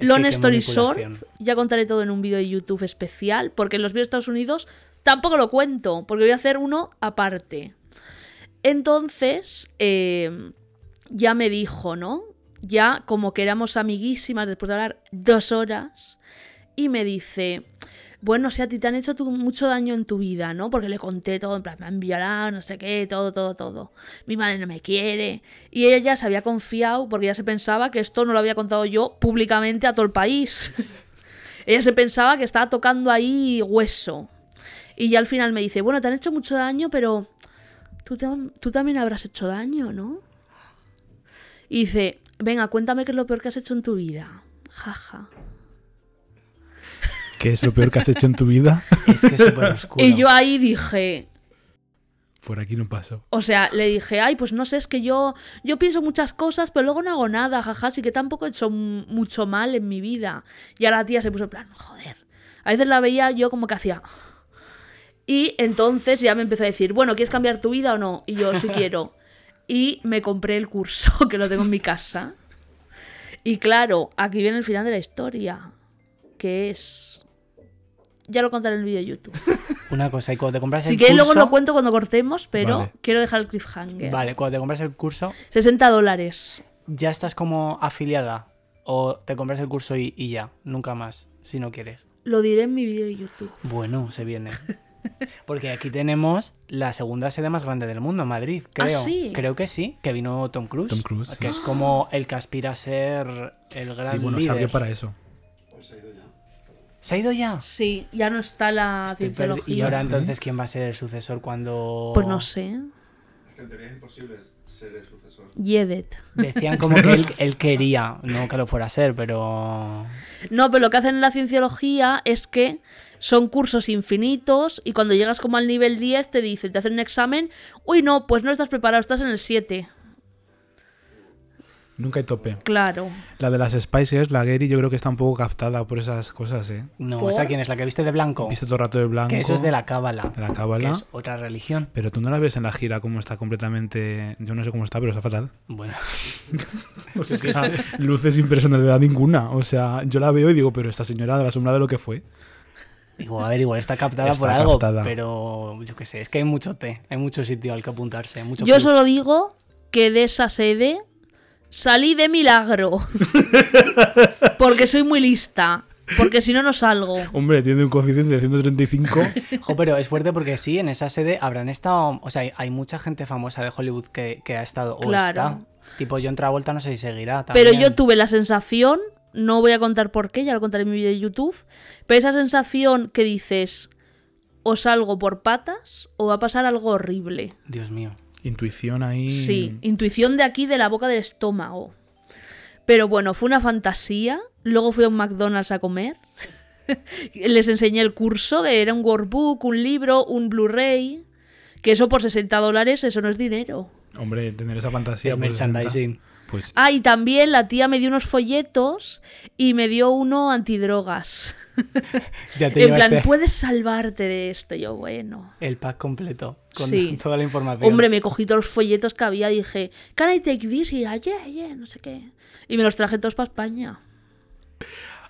Long Story Short, ya contaré todo en un vídeo de YouTube especial, porque en los vídeos de Estados Unidos tampoco lo cuento, porque voy a hacer uno aparte. Entonces, eh, ya me dijo, ¿no? Ya como que éramos amiguísimas después de hablar dos horas, y me dice, bueno, si a ti te han hecho mucho daño en tu vida, ¿no? Porque le conté todo, en plan, me han violado, no sé qué, todo, todo, todo. Mi madre no me quiere. Y ella ya se había confiado porque ya se pensaba que esto no lo había contado yo públicamente a todo el país. ella se pensaba que estaba tocando ahí hueso. Y ya al final me dice, bueno, te han hecho mucho daño, pero tú, tú también habrás hecho daño, ¿no? Y dice, venga, cuéntame qué es lo peor que has hecho en tu vida. Jaja. ¿Qué es lo peor que has hecho en tu vida? Es que es súper oscuro. Y yo ahí dije, Por aquí no paso. o sea, le dije, ay, pues no sé, es que yo, yo pienso muchas cosas, pero luego no hago nada, jaja, así que tampoco he hecho mucho mal en mi vida. Y a la tía se puso en plan, joder. A veces la veía yo como que hacía... Y entonces ya me empezó a decir, bueno, ¿quieres cambiar tu vida o no? Y yo, sí quiero. Y me compré el curso, que lo tengo en mi casa. Y claro, aquí viene el final de la historia, que es... Ya lo contaré en el vídeo de YouTube. Una cosa, y cuando te compras Si el quieres curso... luego lo cuento cuando cortemos, pero Vale. quiero dejar el cliffhanger. Vale, cuando te compras el curso, 60 dólares. ¿ya estás como afiliada? ¿O te compras el curso y, y ya? Nunca más, si no quieres. Lo diré en mi vídeo de YouTube. Bueno, se viene. Porque aquí tenemos la segunda sede más grande del mundo, en Madrid, creo. ¿Ah, sí? Creo que sí, que vino Tom Cruise. Tom Cruise, Que sí. es como el que aspira a ser el gran Sí, bueno, líder. salió para eso. Pues ha ido ya. ¿Se ha ido ya? Sí, ya no está la Estoy cienciología. Y ahora Sí. entonces, ¿quién va a ser el sucesor cuando...? Pues no sé. Es que en teoría es imposible ser el sucesor. Yedet. Decían como que él, él quería, no que lo fuera a ser, pero... No, pero lo que hacen en la cienciología es que son cursos infinitos y cuando llegas como al nivel 10 te dicen, te hacen un examen, uy no, pues no estás preparado, estás en el 7. Nunca hay tope. Claro. La de las Spices, la Gary, yo creo que está un poco captada por esas cosas, ¿eh? No, ¿Por? ¿esa quién es? ¿La que viste de blanco? Viste todo el rato de blanco. Que eso es de la cábala. de la Que cábala. es otra religión. Pero tú no la ves en la gira como está completamente. Yo no sé cómo está, pero está fatal. Bueno, O sea, luces sin personalidad ninguna. O sea, yo la veo y digo, pero esta señora de la sombra de lo que fue. Digo, a ver, igual está captada Está por algo, captada. pero yo qué sé, es que hay mucho té, hay mucho sitio al que apuntarse. Mucho Yo club. solo digo que de esa sede salí de milagro. Porque soy muy lista. Porque si no, no salgo. Hombre, tiene un coeficiente de 135. Jo, pero es fuerte porque sí, en esa sede habrán estado. O sea, hay, mucha gente famosa de Hollywood que, que ha estado o está. Tipo John Travolta, no sé si seguirá. Pero yo tuve la sensación, no voy a contar por qué, ya lo contaré en mi vídeo de YouTube, pero esa sensación que dices, o salgo por patas o va a pasar algo horrible. Dios mío. Intuición ahí. Sí, intuición de aquí, de la boca del estómago. Pero bueno, fue una fantasía. Luego fui a un McDonald's a comer. Les enseñé el curso, que era un workbook, un libro, un Blu-ray. Que eso por 60 dólares, eso no es dinero. Hombre, tener esa fantasía. Es merchandising. 60. Pues Ah, y también la tía me dio unos folletos y me dio uno antidrogas. Ya te en plan, puedes salvarte de esto. Yo, bueno. el pack completo con Sí. toda la información. Hombre, me cogí todos los folletos que había y dije, ¿Can I take this? Y ya, yeah, yeah, no sé qué. Y me los traje todos para España.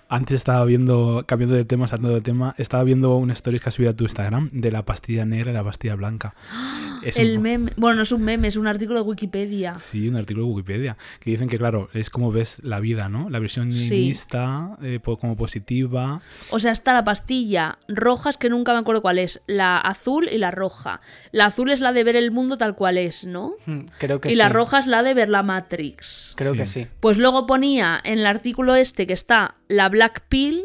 Antes estaba viendo, cambiando de tema, saltando de tema, estaba viendo un stories que has subido a tu Instagram de la pastilla negra y la pastilla blanca. Es el un- meme. Bueno, no es un meme, es un artículo de Wikipedia. Sí, un artículo de Wikipedia que dicen que, claro, es como ves la vida, ¿no? La versión Sí. nihilista, eh, po- como positiva. O sea, está la pastilla roja, es que nunca me acuerdo cuál es. La azul y la roja. La azul es la de ver el mundo tal cual es, ¿no? Mm, Creo que Y sí. la roja es la de ver la Matrix. Creo Sí. que sí. Pues luego ponía en el artículo este que está la Black Pill,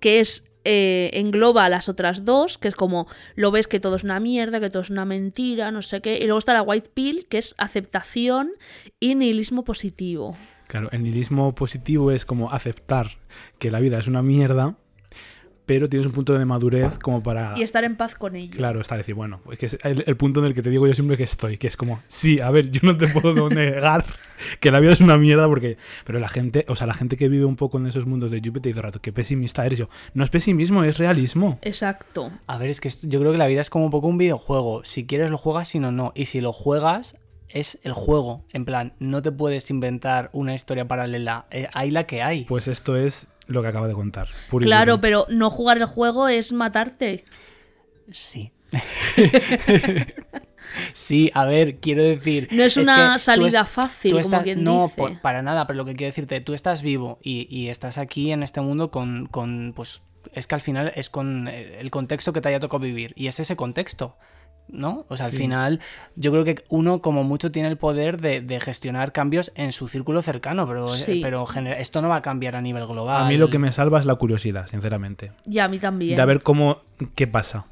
que es eh, engloba a las otras dos, que es como lo ves que todo es una mierda, que todo es una mentira, no sé qué. Y luego está la White Pill, que es aceptación y nihilismo positivo. Claro, el nihilismo positivo es como aceptar que la vida es una mierda, pero tienes un punto de madurez como para... Y estar en paz con ello. Claro, está decir, bueno, es que es el, el punto en el que te digo yo siempre que estoy, que es como, sí, a ver, yo no te puedo negar que la vida es una mierda porque, pero la gente, o sea, la gente que vive un poco en esos mundos de Júpiter te dice rato, qué pesimista eres yo. No es pesimismo, es realismo. Exacto. A ver, es que esto- yo creo que la vida es como un poco un videojuego. Si quieres lo juegas, si no, no. Y si lo juegas, es el juego. En plan, no te puedes inventar una historia paralela. Eh, hay la que hay. Pues esto es lo que acaba de contar. Claro, pero no jugar el juego es matarte. Sí. sí, a ver, quiero decir. No es una salida es- fácil, tú como quien no, dice. por- para nada, pero lo que quiero decirte, tú estás vivo y, y estás aquí en este mundo con, con, pues, es que al final es con eh, el contexto que te haya tocado vivir y es ese contexto. ¿No? O sea, al final yo creo que uno como mucho tiene el poder de, de gestionar cambios en su círculo cercano, pero, Sí. pero esto no va a cambiar a nivel global. A mí lo que me salva es la curiosidad, sinceramente. Y a mí también. De a ver cómo, qué pasa.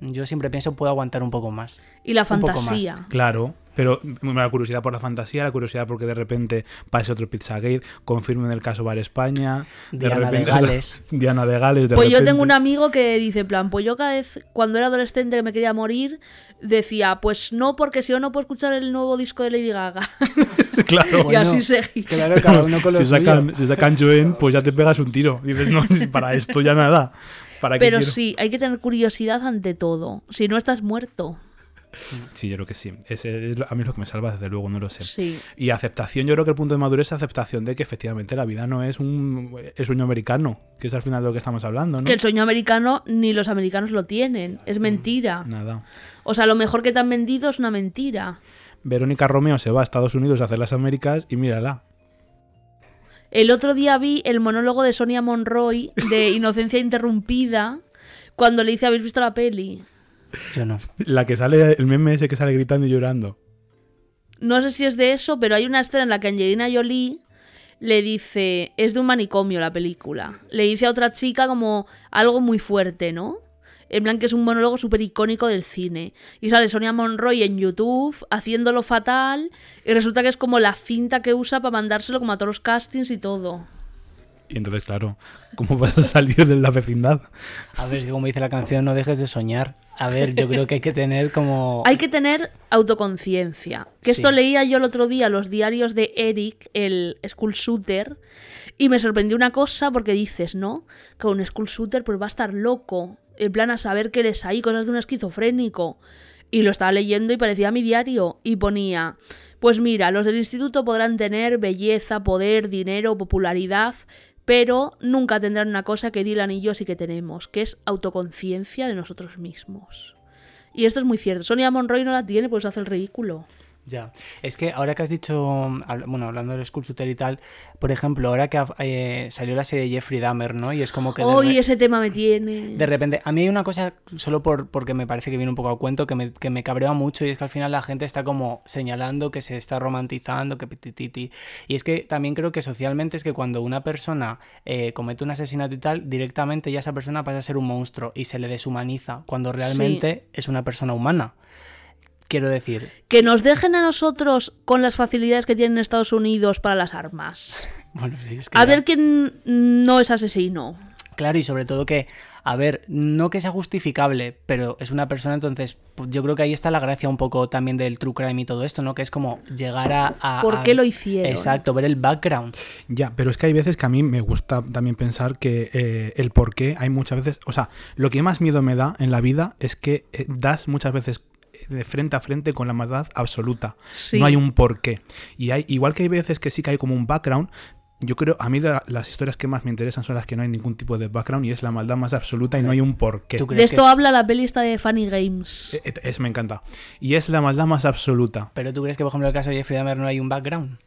Yo siempre pienso puedo aguantar un poco más. Y la Un poco más. fantasía. Claro, pero la curiosidad por la fantasía, la curiosidad porque de repente pase otro Pizzagate, confirmen el caso Bar España, de Diana de repente, Gales. Diana de Gales, de Pues yo tengo un amigo que dice, en plan, pues yo cada vez, cuando era adolescente que me quería morir, decía, pues no, porque si yo no puedo escuchar el nuevo disco de Lady Gaga. claro. y Bueno, así seguí. Claro, cada uno con si, sacan, si sacan Joen, pues ya te pegas un tiro. Dices, no, para esto ya nada. ¿Para qué Pero quiero? sí, hay que tener curiosidad ante todo. Si no estás muerto. Sí, yo creo que sí. Es a mí es lo que me salva, desde luego, no lo sé. Sí. Y aceptación, yo creo que el punto de madurez es aceptación de que efectivamente la vida no es un el sueño americano, que es al final de lo que estamos hablando, ¿no? Que el sueño americano ni los americanos lo tienen. Es mentira. Nada. O sea, lo mejor que te han vendido es una mentira. Verónica Romeo se va a Estados Unidos a hacer las Américas y mírala. El otro día vi el monólogo de Sonia Monroy de Inocencia Interrumpida cuando le dice, ¿habéis visto la peli? Yo no. La que sale, el meme ese que sale gritando y llorando. No sé si es de eso, pero hay una escena en la que Angelina Jolie le dice, es de un manicomio la película. Le dice a otra chica como algo muy fuerte, ¿no? En plan que es un monólogo súper icónico del cine. Y sale Sonia Monroy en YouTube haciéndolo fatal y resulta que es como la cinta que usa para mandárselo como a todos los castings y todo. Y entonces, claro, ¿cómo vas a salir de la vecindad? A ver, es que como dice la canción, no dejes de soñar. A ver, yo creo que hay que tener como... Hay que tener autoconciencia. Que esto leía yo el otro día los diarios de Eric, el school shooter, y me sorprendió una cosa porque dices, ¿no? Que un school shooter pues va a estar loco, en plan a saber que eres ahí, cosas de un esquizofrénico. Y lo estaba leyendo y parecía mi diario y ponía, pues mira, los del instituto podrán tener belleza, poder, dinero, popularidad, pero nunca tendrán una cosa que Dylan y yo sí que tenemos, que es autoconciencia de nosotros mismos. Y esto es muy cierto. Sonia Monroy no la tiene, pues hace el ridículo. Ya, es que ahora que has dicho, habl- bueno, hablando del School Shooter y tal, por ejemplo, ahora que eh, salió la serie de Jeffrey Dahmer, ¿no? Y es como que de, Hoy ese tema me tiene. de repente, a mí hay una cosa, solo por, porque me parece que viene un poco a cuento, que me, que me cabrea mucho y es que al final la gente está como señalando que se está romantizando, que pitititi. Y es que también creo que socialmente es que cuando una persona eh, comete un asesinato y tal, directamente ya esa persona pasa a ser un monstruo y se le deshumaniza, cuando realmente es una persona humana. Quiero decir, Que nos dejen a nosotros con las facilidades que tienen Estados Unidos para las armas. bueno, sí, es que A ya- ver quién no es asesino. Claro, y sobre todo que, a ver, no que sea justificable, pero es una persona, entonces pues yo creo que ahí está la gracia un poco también del true crime y todo esto, ¿no? Que es como llegar a... a- ¿Por a- qué lo hicieron? Exacto, ver el background. Ya, pero es que hay veces que a mí me gusta también pensar que eh, el por qué hay muchas veces, o sea, lo que más miedo me da en la vida es que eh, das muchas veces de frente a frente con la maldad absoluta. Sí. No hay un porqué. Y hay, igual que hay veces que sí que hay como un background, yo creo, a mí de las historias que más me interesan son las que no hay ningún tipo de background y es la maldad más absoluta y no hay un porqué. ¿Tú De esto es- habla la peli esta de Funny Games. Eh, eh, Es, me encanta. Y es la maldad más absoluta. Pero tú crees que, por ejemplo, en el caso de Jeffrey Dahmer no hay un background?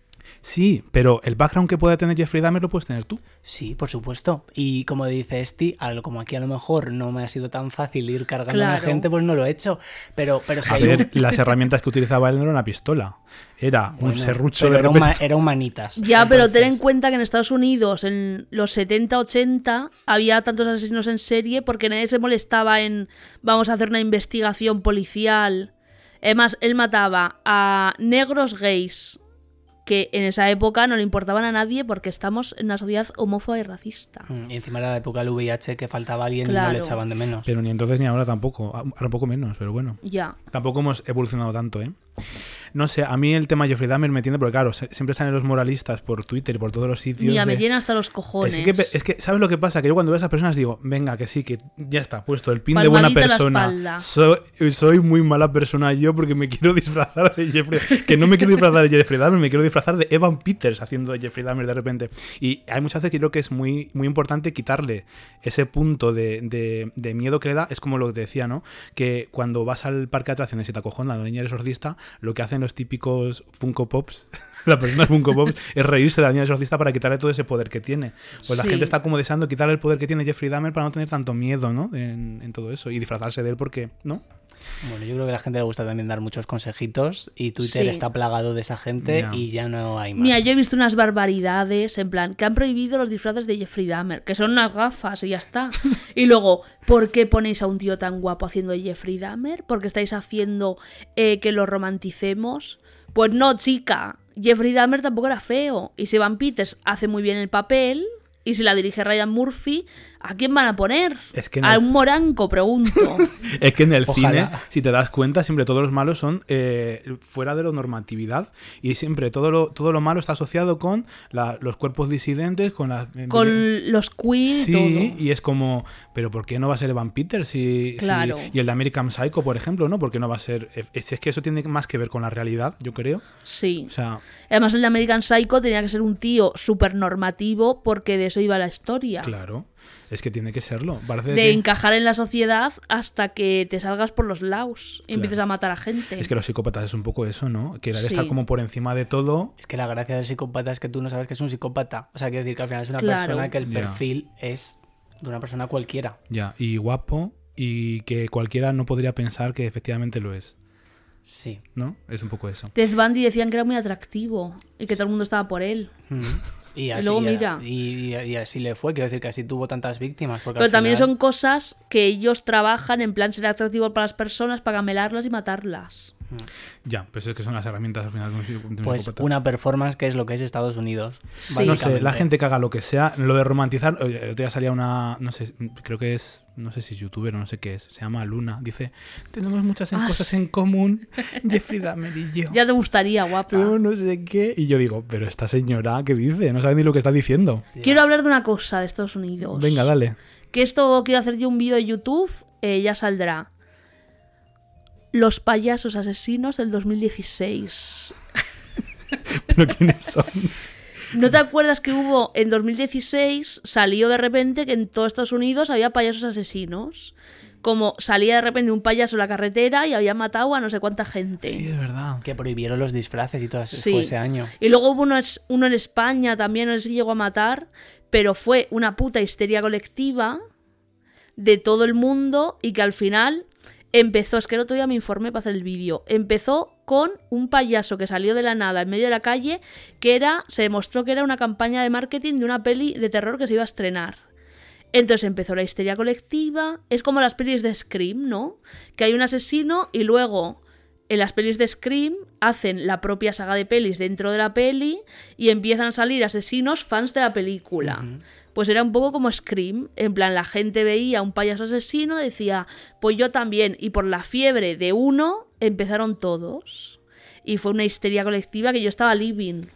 Sí, pero el background que puede tener Jeffrey Dahmer lo puedes tener tú. Sí, por supuesto. Y como dice Esti, al- como aquí a lo mejor no me ha sido tan fácil ir cargando a la gente, pues no lo he hecho. Pero, pero si A un- ver, las herramientas que utilizaba él no era una pistola. Era un serrucho de era, humanitas. Ya, pero ten en cuenta que en Estados Unidos, en los 70-80, había tantos asesinos en serie porque nadie se molestaba en vamos a hacer una investigación policial. Además, él mataba a negros gays que en esa época no le importaban a nadie porque estamos en una sociedad homófoba y racista. mm, Y encima era la época del VIH que faltaba alguien y no le echaban de menos. Pero ni entonces ni ahora tampoco. Ahora un poco menos, pero bueno. Ya. Tampoco hemos evolucionado tanto, ¿eh? No sé, a mí el tema Jeffrey Dahmer me tiende porque, claro, siempre salen los moralistas por Twitter y por todos los sitios. Mira, me tiene hasta los cojones. Es que, es que, ¿sabes lo que pasa? Que yo cuando veo a esas personas digo, venga, que sí, que ya está puesto el pin de buena persona. Soy, soy muy mala persona yo porque me quiero disfrazar de Jeffrey. Que no me quiero disfrazar de Jeffrey Dahmer, me quiero disfrazar de Evan Peters haciendo Jeffrey Dahmer de repente. Y hay muchas veces que creo que es muy, muy importante quitarle ese punto de, de- de miedo que le da. Es como lo que te decía, ¿no? Que cuando vas al parque de atracciones y te acojonan la niña exorcista, lo que hacen los típicos Funko Pops, la persona Funko Pops, es reírse de la niña exorcista para quitarle todo ese poder que tiene. Pues la Sí. gente está como deseando quitarle el poder que tiene Jeffrey Dahmer para no tener tanto miedo, ¿no? En, en todo eso. Y disfrazarse de él porque, ¿no? Bueno, yo creo que a la gente le gusta también dar muchos consejitos y Twitter Sí. está plagado de esa gente y ya no hay más. Mira, yo he visto unas barbaridades, en plan, que han prohibido los disfraces de Jeffrey Dahmer, que son unas gafas y ya está. Y luego, ¿por qué ponéis a un tío tan guapo haciendo Jeffrey Dahmer? ¿Porque estáis haciendo eh, que lo romanticemos? Pues no, chica. Jeffrey Dahmer tampoco era feo. Y si Van Peters hace muy bien el papel, y si la dirige Ryan Murphy, ¿a quién van a poner? Es que en A el- un moranco, pregunto. Es que en el Ojalá. cine, si te das cuenta, siempre todos los malos son eh, fuera de la normatividad y siempre todo lo, todo lo malo está asociado con la- los cuerpos disidentes, con las... eh, Con los queer y Sí, todo. y es como, pero ¿por qué no va a ser Evan Peters? Si, si- y el de American Psycho, por ejemplo, ¿no? ¿Por qué no va a ser...? Es, es que eso tiene más que ver con la realidad, yo creo. Sí. O sea, Además, el de American Psycho tenía que ser un tío súper normativo porque de eso iba la historia. claro, es que tiene que serlo. Parece De que- encajar en la sociedad hasta que te salgas por los laos y empieces a matar a gente. es que los psicópatas es un poco eso, ¿no? Que Sí. estar como por encima de todo. Es que la gracia del psicópata es que tú no sabes que es un psicópata. O sea, quiero decir que al final es una Claro. persona que el perfil es de una persona cualquiera. Ya, y guapo y que cualquiera no podría pensar que efectivamente lo es, Sí. ¿no? Es un poco eso. Ted Bundy decían que era muy atractivo y que todo el mundo estaba por él. Mm. Y, así, luego mira. Y, y- y así le fue, quiero decir que así tuvo tantas víctimas. Porque Pero también final- son cosas que ellos trabajan en plan ser atractivos para las personas, para gamelarlas y matarlas. Ya, pues es que son las herramientas al final de un, psi- de un Pues psicópata. una performance que es lo que es Estados Unidos. Sí. No sé, la gente que haga lo que sea, lo de romantizar, el otro día salía una, no sé, creo que es, no sé si es youtuber o no sé qué es, se llama Luna, dice, tenemos muchas en- Ah, cosas sí. en común, Jeffrey Dahmer y yo. Ya te gustaría, guapa. Tenemos no sé qué, y yo digo, pero esta señora, ¿qué dice? No sabe ni lo que está diciendo. Quiero hablar de una cosa de Estados Unidos. Venga, dale. Que esto quiero hacer yo un vídeo de YouTube, eh, ya saldrá. Los payasos asesinos del 2016. ¿Pero quiénes son? ¿No te acuerdas que hubo en 2016? Salió de repente que en todo Estados Unidos había payasos asesinos. Como salía de repente un payaso en la carretera y había matado a no sé cuánta gente. Sí, es verdad. Que prohibieron los disfraces y todo eso Sí. fue ese año. Y luego hubo uno, es- uno en España también, no sé si llegó a matar, pero fue una puta histeria colectiva de todo el mundo y que al final empezó, es que el otro día me informé para hacer el vídeo, empezó con un payaso que salió de la nada en medio de la calle, que era, se demostró que era una campaña de marketing de una peli de terror que se iba a estrenar. Entonces empezó la histeria colectiva. Es como las pelis de Scream, ¿no? Que hay un asesino y luego en las pelis de Scream hacen la propia saga de pelis dentro de la peli y empiezan a salir asesinos fans de la película. Pues era un poco como Scream. En plan, la gente veía a un payaso asesino, decía, pues yo también. Y por la fiebre de uno empezaron todos. Y fue una histeria colectiva que yo estaba living.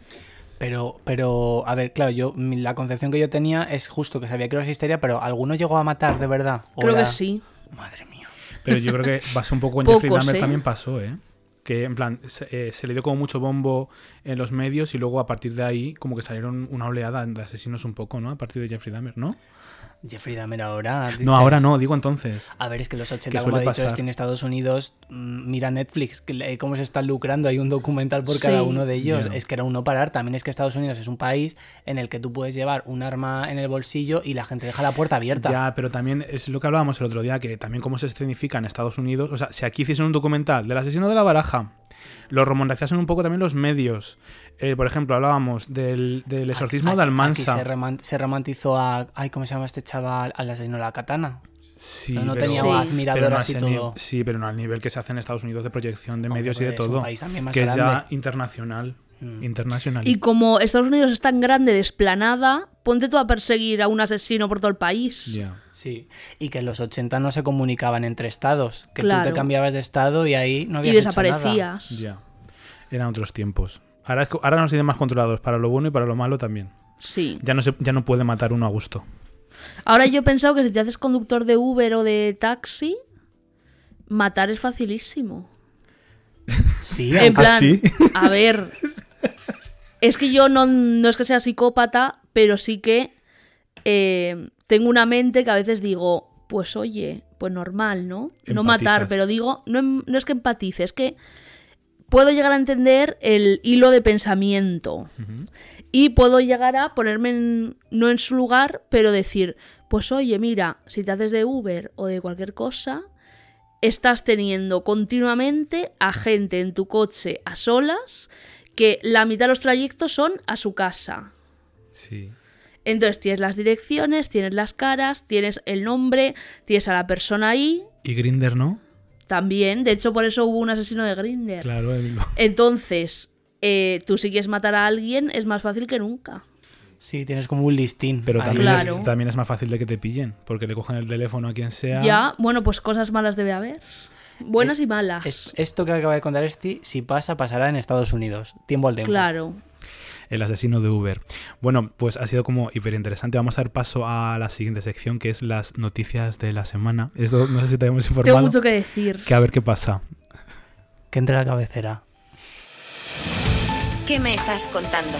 Pero, pero, a ver, claro, yo mi- la concepción que yo tenía es justo que sabía que era histeria, pero ¿alguno llegó a matar de verdad? ¿O Creo que sí. Madre mía. Pero yo creo que pasó un poco Pocos, Jeffrey Dahmer ¿eh? también pasó, ¿eh? Que en plan, se, eh, se le dio como mucho bombo en los medios y luego a partir de ahí como que salieron una oleada de asesinos un poco, ¿no? A partir de Jeffrey Dahmer, ¿no? Jeffrey Dahmer ahora. No, ahora no, digo entonces. A ver, es que los 80, Que como ha dicho, pasar. este en Estados Unidos, mm, mira Netflix, cómo se están lucrando, hay un documental por cada uno de ellos. Es que era un no parar. También es que Estados Unidos es un país en el que tú puedes llevar un arma en el bolsillo y la gente deja la puerta abierta. Ya, pero también es lo que hablábamos el otro día, que también cómo se escenifica en Estados Unidos. O sea, si aquí hiciesen un documental del asesino de la baraja, lo romantizasen un poco también los medios. Eh, por ejemplo, hablábamos del, del exorcismo Aquí- de aquí Almansa. se, romantizó a. Ay, ¿cómo se llama este chaval? Al asesino de la katana. Sí, no pero- tenía Sí. admiradoras no y todo. Sí, pero no al nivel que se hace en Estados Unidos de proyección de Hombre, medios y de es un todo. país también más que es ya grande. internacional. Mm. Internacional. Y como Estados Unidos es tan grande, desplanada, ponte tú a perseguir a un asesino por todo el país. Ya. Sí, y que en los 80 no se comunicaban entre estados, que tú te cambiabas de estado y ahí no y habías nada. desaparecías. Ya. Eran otros tiempos. Ahora, es- ahora nos tienen más controlados, para lo bueno y para lo malo también. Sí. Ya no, se, ya no puede matar uno a gusto. Ahora yo he pensado que si te haces conductor de Uber o de taxi, matar es facilísimo. Sí, En ¿Ah, plan, sí? a ver, es que yo no, no es que sea psicópata, pero sí que eh, tengo una mente que a veces digo, pues oye, pues normal, ¿no? No matar, pero digo, no, em- no es que empatice, es que puedo llegar a entender el hilo de pensamiento. Y puedo llegar a ponerme en- no en su lugar, pero decir, pues oye, mira, si te haces de Uber o de cualquier cosa, estás teniendo continuamente a gente en tu coche a solas que la mitad de los trayectos son a su casa. Sí. Entonces tienes las direcciones, tienes las caras, tienes el nombre, tienes a la persona ahí. ¿Y Grinder no? También, de hecho, por eso hubo un asesino de Grinder. Claro, el- Entonces, eh, tú si quieres matar a alguien, es más fácil que nunca. Sí, tienes como un listín. pero ahí. también, Claro. es, también es más fácil de que te pillen, porque le cogen el teléfono a quien sea. Ya, bueno, pues cosas malas debe haber. Buenas y malas. Es- esto que acaba de contar Esti, si pasa, pasará en Estados Unidos. Tiempo al tiempo. Claro. El asesino de Uber. Bueno, pues ha sido como hiper interesante. Vamos a dar paso a la siguiente sección, que es las noticias de la semana. Esto no sé si te hemos Tengo informado. mucho que decir. Que a ver qué pasa. Que entre la cabecera. ¿Qué me estás contando?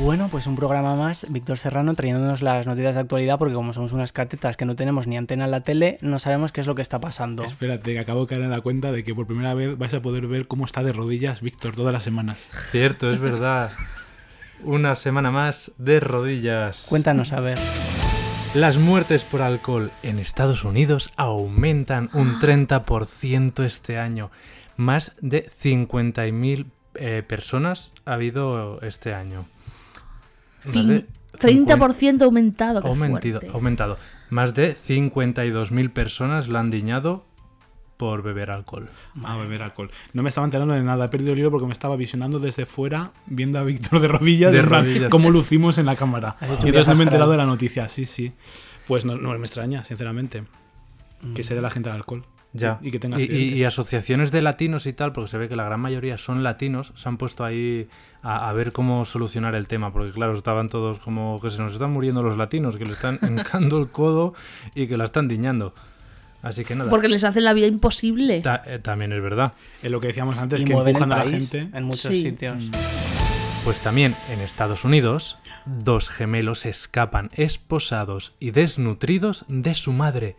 Bueno, pues un programa más, Víctor Serrano trayéndonos las noticias de actualidad, porque como somos unas catetas que no tenemos ni antena en la tele, no sabemos qué es lo que está pasando. Espérate, que acabo de caer en la cuenta de que por primera vez vais a poder ver cómo está de rodillas Víctor todas las semanas. Cierto, es verdad. Una semana más de rodillas. Cuéntanos, a ver. Las muertes por alcohol en Estados Unidos aumentan un 30% este año. Más de 50.000 eh, personas ha habido este año. Fin- de 30% aumentado. Ha qué aumentado, fuerte. aumentado. Más de 52.000 personas la han diñado por beber alcohol. A beber alcohol. No me estaba enterando de nada, he perdido el hilo porque me estaba visionando desde fuera, viendo a Víctor de rodillas, De rodillas. cómo lucimos en la cámara. Y entonces no me he enterado de la noticia, sí, sí. Pues no, no me extraña, sinceramente, que se dé la gente al alcohol. Ya. Y que tenga y, y- accidentes. y asociaciones de latinos y tal, porque se ve que la gran mayoría son latinos, se han puesto ahí a, a ver cómo solucionar el tema, porque claro, estaban todos como que se nos están muriendo los latinos, que le están encando el codo y que la están diñando. Así que nada. Porque les hacen la vida imposible. Ta- eh, también es verdad. Es lo que decíamos antes, y que empujan a la gente. en muchos Sí. sitios. Pues también en Estados Unidos, dos gemelos escapan esposados y desnutridos de su madre,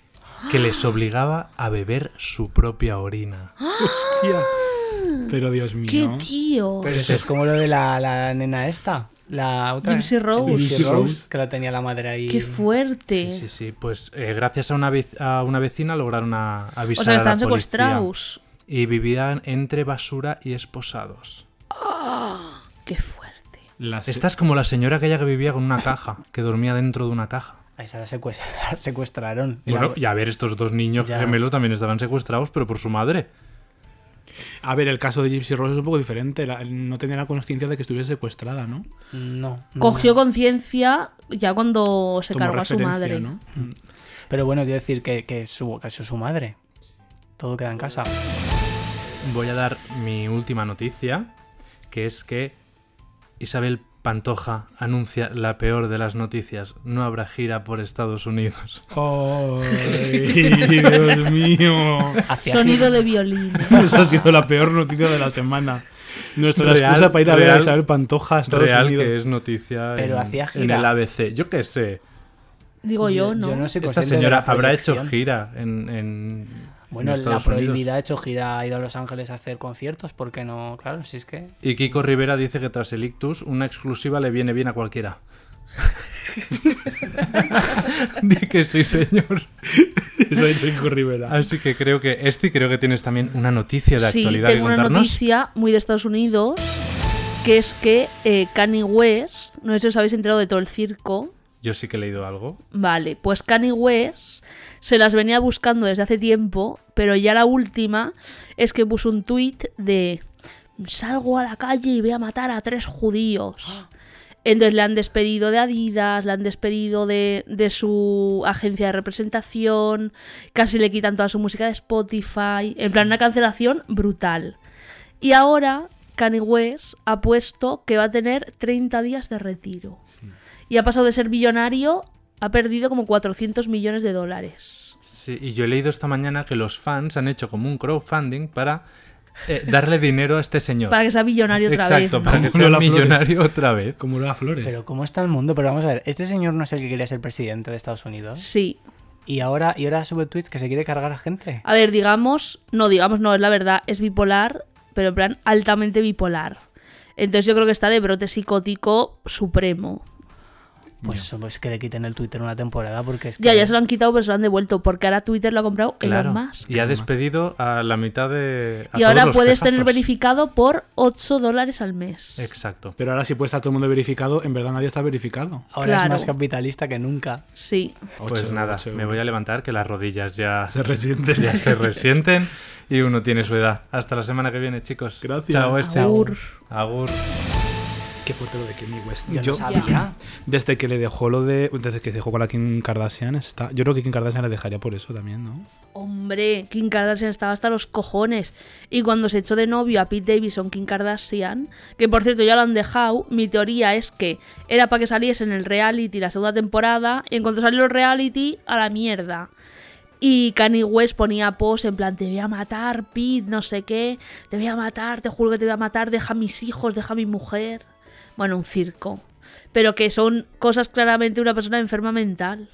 que les obligaba a beber su propia orina. Hostia. Pero Dios mío. ¡Qué tío! Pero eso es como lo de la, la nena esta. La otra. Gypsy Rose. Gypsy Rose, que la tenía la madre ahí. ¡Qué fuerte! Sí, sí, sí. Pues eh, gracias a una, a una vecina lograron a- avisar O sea, a están la policía. secuestrados. Y vivían entre basura y esposados. ¡Qué fuerte! Las- Esta es como la señora aquella que vivía con una caja, que dormía dentro de una caja. Ahí se la secuest- la secuestraron. Y Bueno, la- y a ver, estos dos niños Ya. gemelos también estaban secuestrados, pero por su madre. A ver, el caso de Gypsy Rose es un poco diferente. la- no tenía la conciencia de que estuviese secuestrada, ¿no? No, no. Cogió conciencia ya cuando se Como cargó a su madre. ¿no? Pero bueno, quiero decir que, que, su, que es su madre. Todo queda en casa. Voy a dar mi última noticia, que es que Isabel Pantoja anuncia la peor de las noticias. No habrá gira por Estados Unidos. ¡Ay, Dios mío! Sonido de violín. Esa ha sido la peor noticia de la semana. Nuestra Real, excusa para ir a ver a Isabel Pantoja a Estados Real Unidos. que es noticia Pero en, hacía en gira. el ABC. Yo qué sé. Digo yo, ¿no? Yo no soy Esta señora habrá hecho gira en, en- Bueno, en la Unidos. prohibida ha hecho gira, ha ido a Los Ángeles a hacer conciertos, ¿por qué no? Claro, si es que... Y Kiko Rivera dice que tras el ictus, una exclusiva le viene bien a cualquiera. Di que sí, señor. Eso ha dicho Kiko Rivera. Así que creo que, Esti, creo que tienes también una noticia de sí, actualidad que tengo una contarnos. noticia muy de Estados Unidos, que es que eh, Kanye West, no sé si os habéis enterado de todo el circo, Yo sí que he leído algo. vale, pues Kanye West se las venía buscando desde hace tiempo, pero ya la última es que puso un tuit de salgo a la calle y voy a matar a tres judíos. Entonces le han despedido de Adidas, le han despedido de, de su agencia de representación, casi le quitan toda su música de Spotify, en plan una cancelación brutal. Y ahora Kanye West ha puesto que va a tener 30 días de retiro. Y ha pasado de ser billonario, ha perdido como 400 millones de dólares. Sí, y yo he leído esta mañana que los fans han hecho como un crowdfunding para eh, darle dinero a este señor. Para que sea billonario otra Exacto, vez. para ¿no? que sea Flores. millonario otra vez. Como Lola Flores. Pero ¿cómo está el mundo? Pero vamos a ver, este señor no es el que quería ser presidente de Estados Unidos. Sí. Y ahora, y ahora sube tweets que se quiere cargar a gente. A ver, digamos, no, digamos, no, es la verdad, es bipolar, pero en plan altamente bipolar. Entonces yo creo que está de brote psicótico supremo. Pues pues que le quiten el Twitter una temporada porque es que... Ya, ya se lo han quitado, pero se lo han devuelto. Porque ahora Twitter lo ha comprado Claro. Elon Musk. Y ha despedido a la mitad de. a Y ahora puedes tener verificado por 8 dólares al mes. Exacto. Pero ahora sí puede estar todo el mundo verificado, en verdad nadie está verificado. Ahora es más capitalista que nunca. Sí. Pues nada, ocho me voy a levantar que las rodillas ya Se resiente. ya se resienten y uno tiene su edad. Hasta la semana que viene, chicos. Gracias. Chao, este. Agur. Agur. Qué fuerte lo de Kanye West. Yo, Yo- no sabía. desde que le dejó lo de. Desde que se dejó con la Kim Kardashian, está. Yo creo que Kim Kardashian le dejaría por eso también, ¿no? Hombre, Kim Kardashian estaba hasta los cojones. Y cuando se echó de novio a Pete Davidson, Kim Kardashian, que por cierto ya lo han dejado, mi teoría es que era para que saliese en el reality la segunda temporada, y en cuanto salió el reality, a la mierda. Y Kanye West ponía post en plan, te voy a matar, Pete, no sé qué, te voy a matar, te juro que te voy a matar, deja a mis hijos, deja a mi mujer. Bueno, un circo. Pero que son cosas claramente de una persona enferma mental.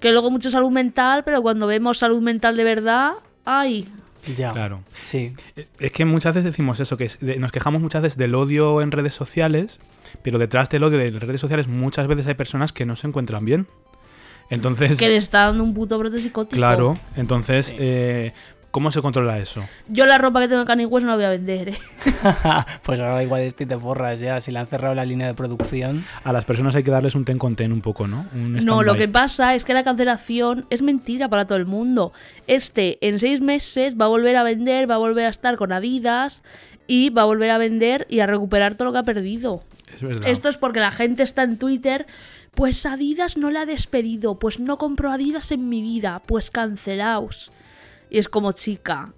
Que luego mucho salud mental, pero cuando vemos salud mental de verdad, ¡ay! Ya. Claro. Sí. Es que muchas veces decimos eso, que nos quejamos muchas veces del odio en redes sociales, pero detrás del odio de las redes sociales muchas veces hay personas que no se encuentran bien. Entonces, Que le está dando un puto brote psicótico. claro, entonces, Sí. eh, ¿cómo se controla eso? Yo la ropa que tengo de Kanye West no la voy a vender, ¿eh? pues ahora igual este te forras ya. Si le han cerrado la línea de producción. A las personas hay que darles un ten con ten un poco, ¿no? Un No, lo que pasa es que la cancelación es mentira para todo el mundo. Este en seis meses va a volver a vender, va a volver a estar con Adidas y va a volver a vender y a recuperar todo lo que ha perdido. Es verdad. Esto es porque la gente está en Twitter. Pues Adidas no la ha despedido. Pues no compro Adidas en mi vida. Pues cancelaos. Y es como chica.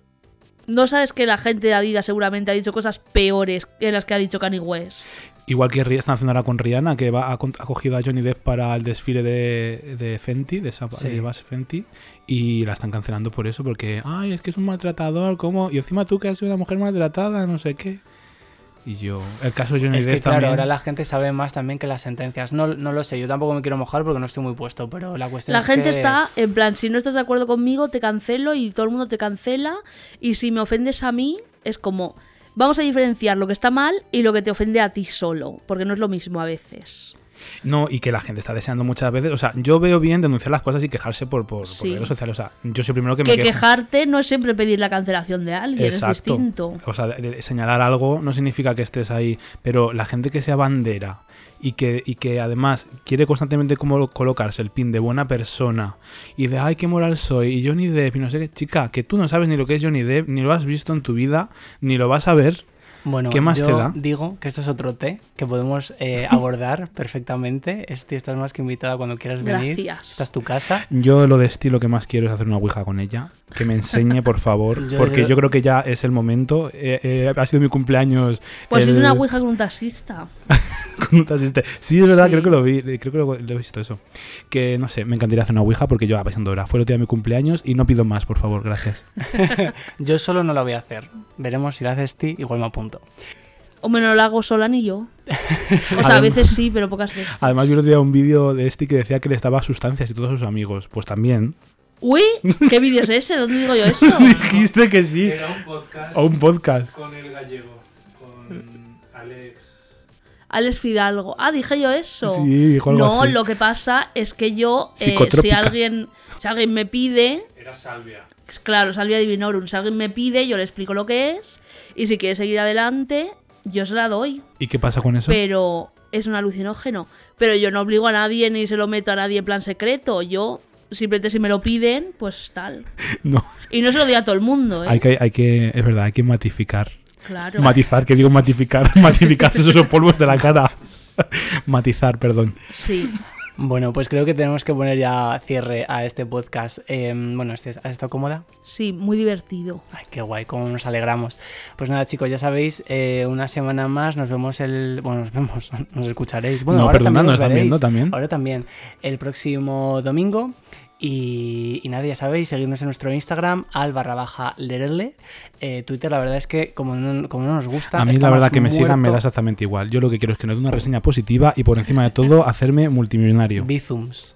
No sabes que la gente de Adidas seguramente ha dicho cosas peores que las que ha dicho Kanye West. Igual que están haciendo ahora con Rihanna, que va, ha, cogido a Johnny Depp para el desfile de, de Fenty, de, esa, Sí. de Bass Fenty, y la están cancelando por eso, porque, ay, es que es un maltratador, ¿cómo? Y encima tú que has sido una mujer maltratada, no sé qué. Y yo, el caso de Johnny Es que Depp claro, también. ahora la gente sabe más también que las sentencias. No, no lo sé, yo tampoco me quiero mojar porque no estoy muy puesto, pero la cuestión La es gente que- está en plan, si no estás de acuerdo conmigo, te cancelo y todo el mundo te cancela. Y si me ofendes a mí, es como, vamos a diferenciar lo que está mal y lo que te ofende a ti solo, porque no es lo mismo a veces. No, y que la gente está deseando muchas veces. O sea, yo veo bien denunciar las cosas y quejarse por, por, por redes sociales. O sea, yo soy el primero que me Que quejarte no es siempre pedir la cancelación de alguien, es Exacto. distinto. O sea, de- de señalar algo no significa que estés ahí, pero la gente que sea bandera y que, y que además quiere constantemente como colocarse el pin de buena persona y de ay, qué moral soy, y Johnny Depp, y no sé qué, chica, que tú no sabes ni lo que es Johnny Depp, ni lo has visto en tu vida, ni lo vas a ver. Bueno, ¿Qué más yo te da? digo que esto es otro té que podemos eh, abordar perfectamente. Este, estás más que invitada cuando quieras venir. Gracias. Esta es tu casa. Yo lo de estilo que más quiero es hacer una ouija con ella, que me enseñe, por favor, Yo porque desde- yo creo que ya es el momento. Eh, eh, ha sido mi cumpleaños. Pues el- hice una ouija con un taxista. con un taxista. Sí, es verdad, Sí. creo que lo vi, creo que lo, lo he visto eso. Que no sé, me encantaría hacer una ouija porque yo apasionando hora. Fue el día de mi cumpleaños y no pido más, por favor, gracias. Yo solo no la voy a hacer. Veremos si la haces ti, igual me apunto. Hombre, no lo hago sola ni yo. O sea, a veces sí, pero pocas veces. Además, yo otro día un vídeo de este que decía que le estaba sustancias y todos sus amigos. Pues también. Uy, ¿qué vídeo es ese? ¿Dónde digo yo eso? Dijiste que sí. un podcast O un podcast. con el gallego, con Alex. Alex Fidalgo. Ah, dije yo eso. Sí, dijo algo no, así. lo que pasa es que yo, eh, si alguien, si alguien me pide, Era Salvia. claro, Salvia Divinorum, si alguien me pide, yo le explico lo que es, y si quiere seguir adelante, yo se la doy. ¿Y qué pasa con eso? Pero es un alucinógeno. Pero yo no obligo a nadie ni se lo meto a nadie en plan secreto. Yo, simplemente si me lo piden, pues tal. No. Y no se lo digo a todo el mundo, ¿eh? Hay que, hay que, es verdad, hay que matificar. Claro. Matizar, que digo matificar. matificar esos polvos de la cara. Matizar, perdón. sí. Bueno, pues creo que tenemos que poner ya cierre a este podcast. Eh, bueno, ¿has estado cómoda? Sí, muy divertido. Ay, qué guay, cómo nos alegramos. Pues nada, chicos, ya sabéis, eh, una semana más nos vemos el. Bueno, nos vemos, nos escucharéis. Bueno, No, ahora perdona, también nos os están veréis. viendo también. Ahora también. El próximo domingo. Y, y nada, ya sabéis, seguidnos en nuestro Instagram, al barra baja lerele. Eh, Twitter, la verdad es que como no, como no nos gusta. A mí la verdad que me sigan me da exactamente igual. Yo lo que quiero es que nos dé una reseña positiva y por encima de todo hacerme multimillonario. Bizums.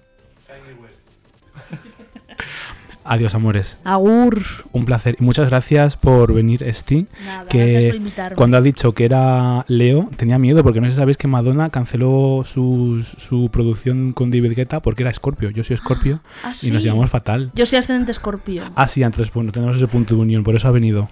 Adiós, amores. Agur. Un placer. Y muchas gracias por venir, Esti. Nada, Que por. Cuando ha dicho que era Leo, tenía miedo porque no sé si sabéis que Madonna canceló su, su producción con David Guetta porque era Scorpio. Yo soy Scorpio Ah, y nos sí. llevamos fatal. Yo soy ascendente escorpio. Ah, sí, entonces bueno, tenemos ese punto de unión, por eso ha venido.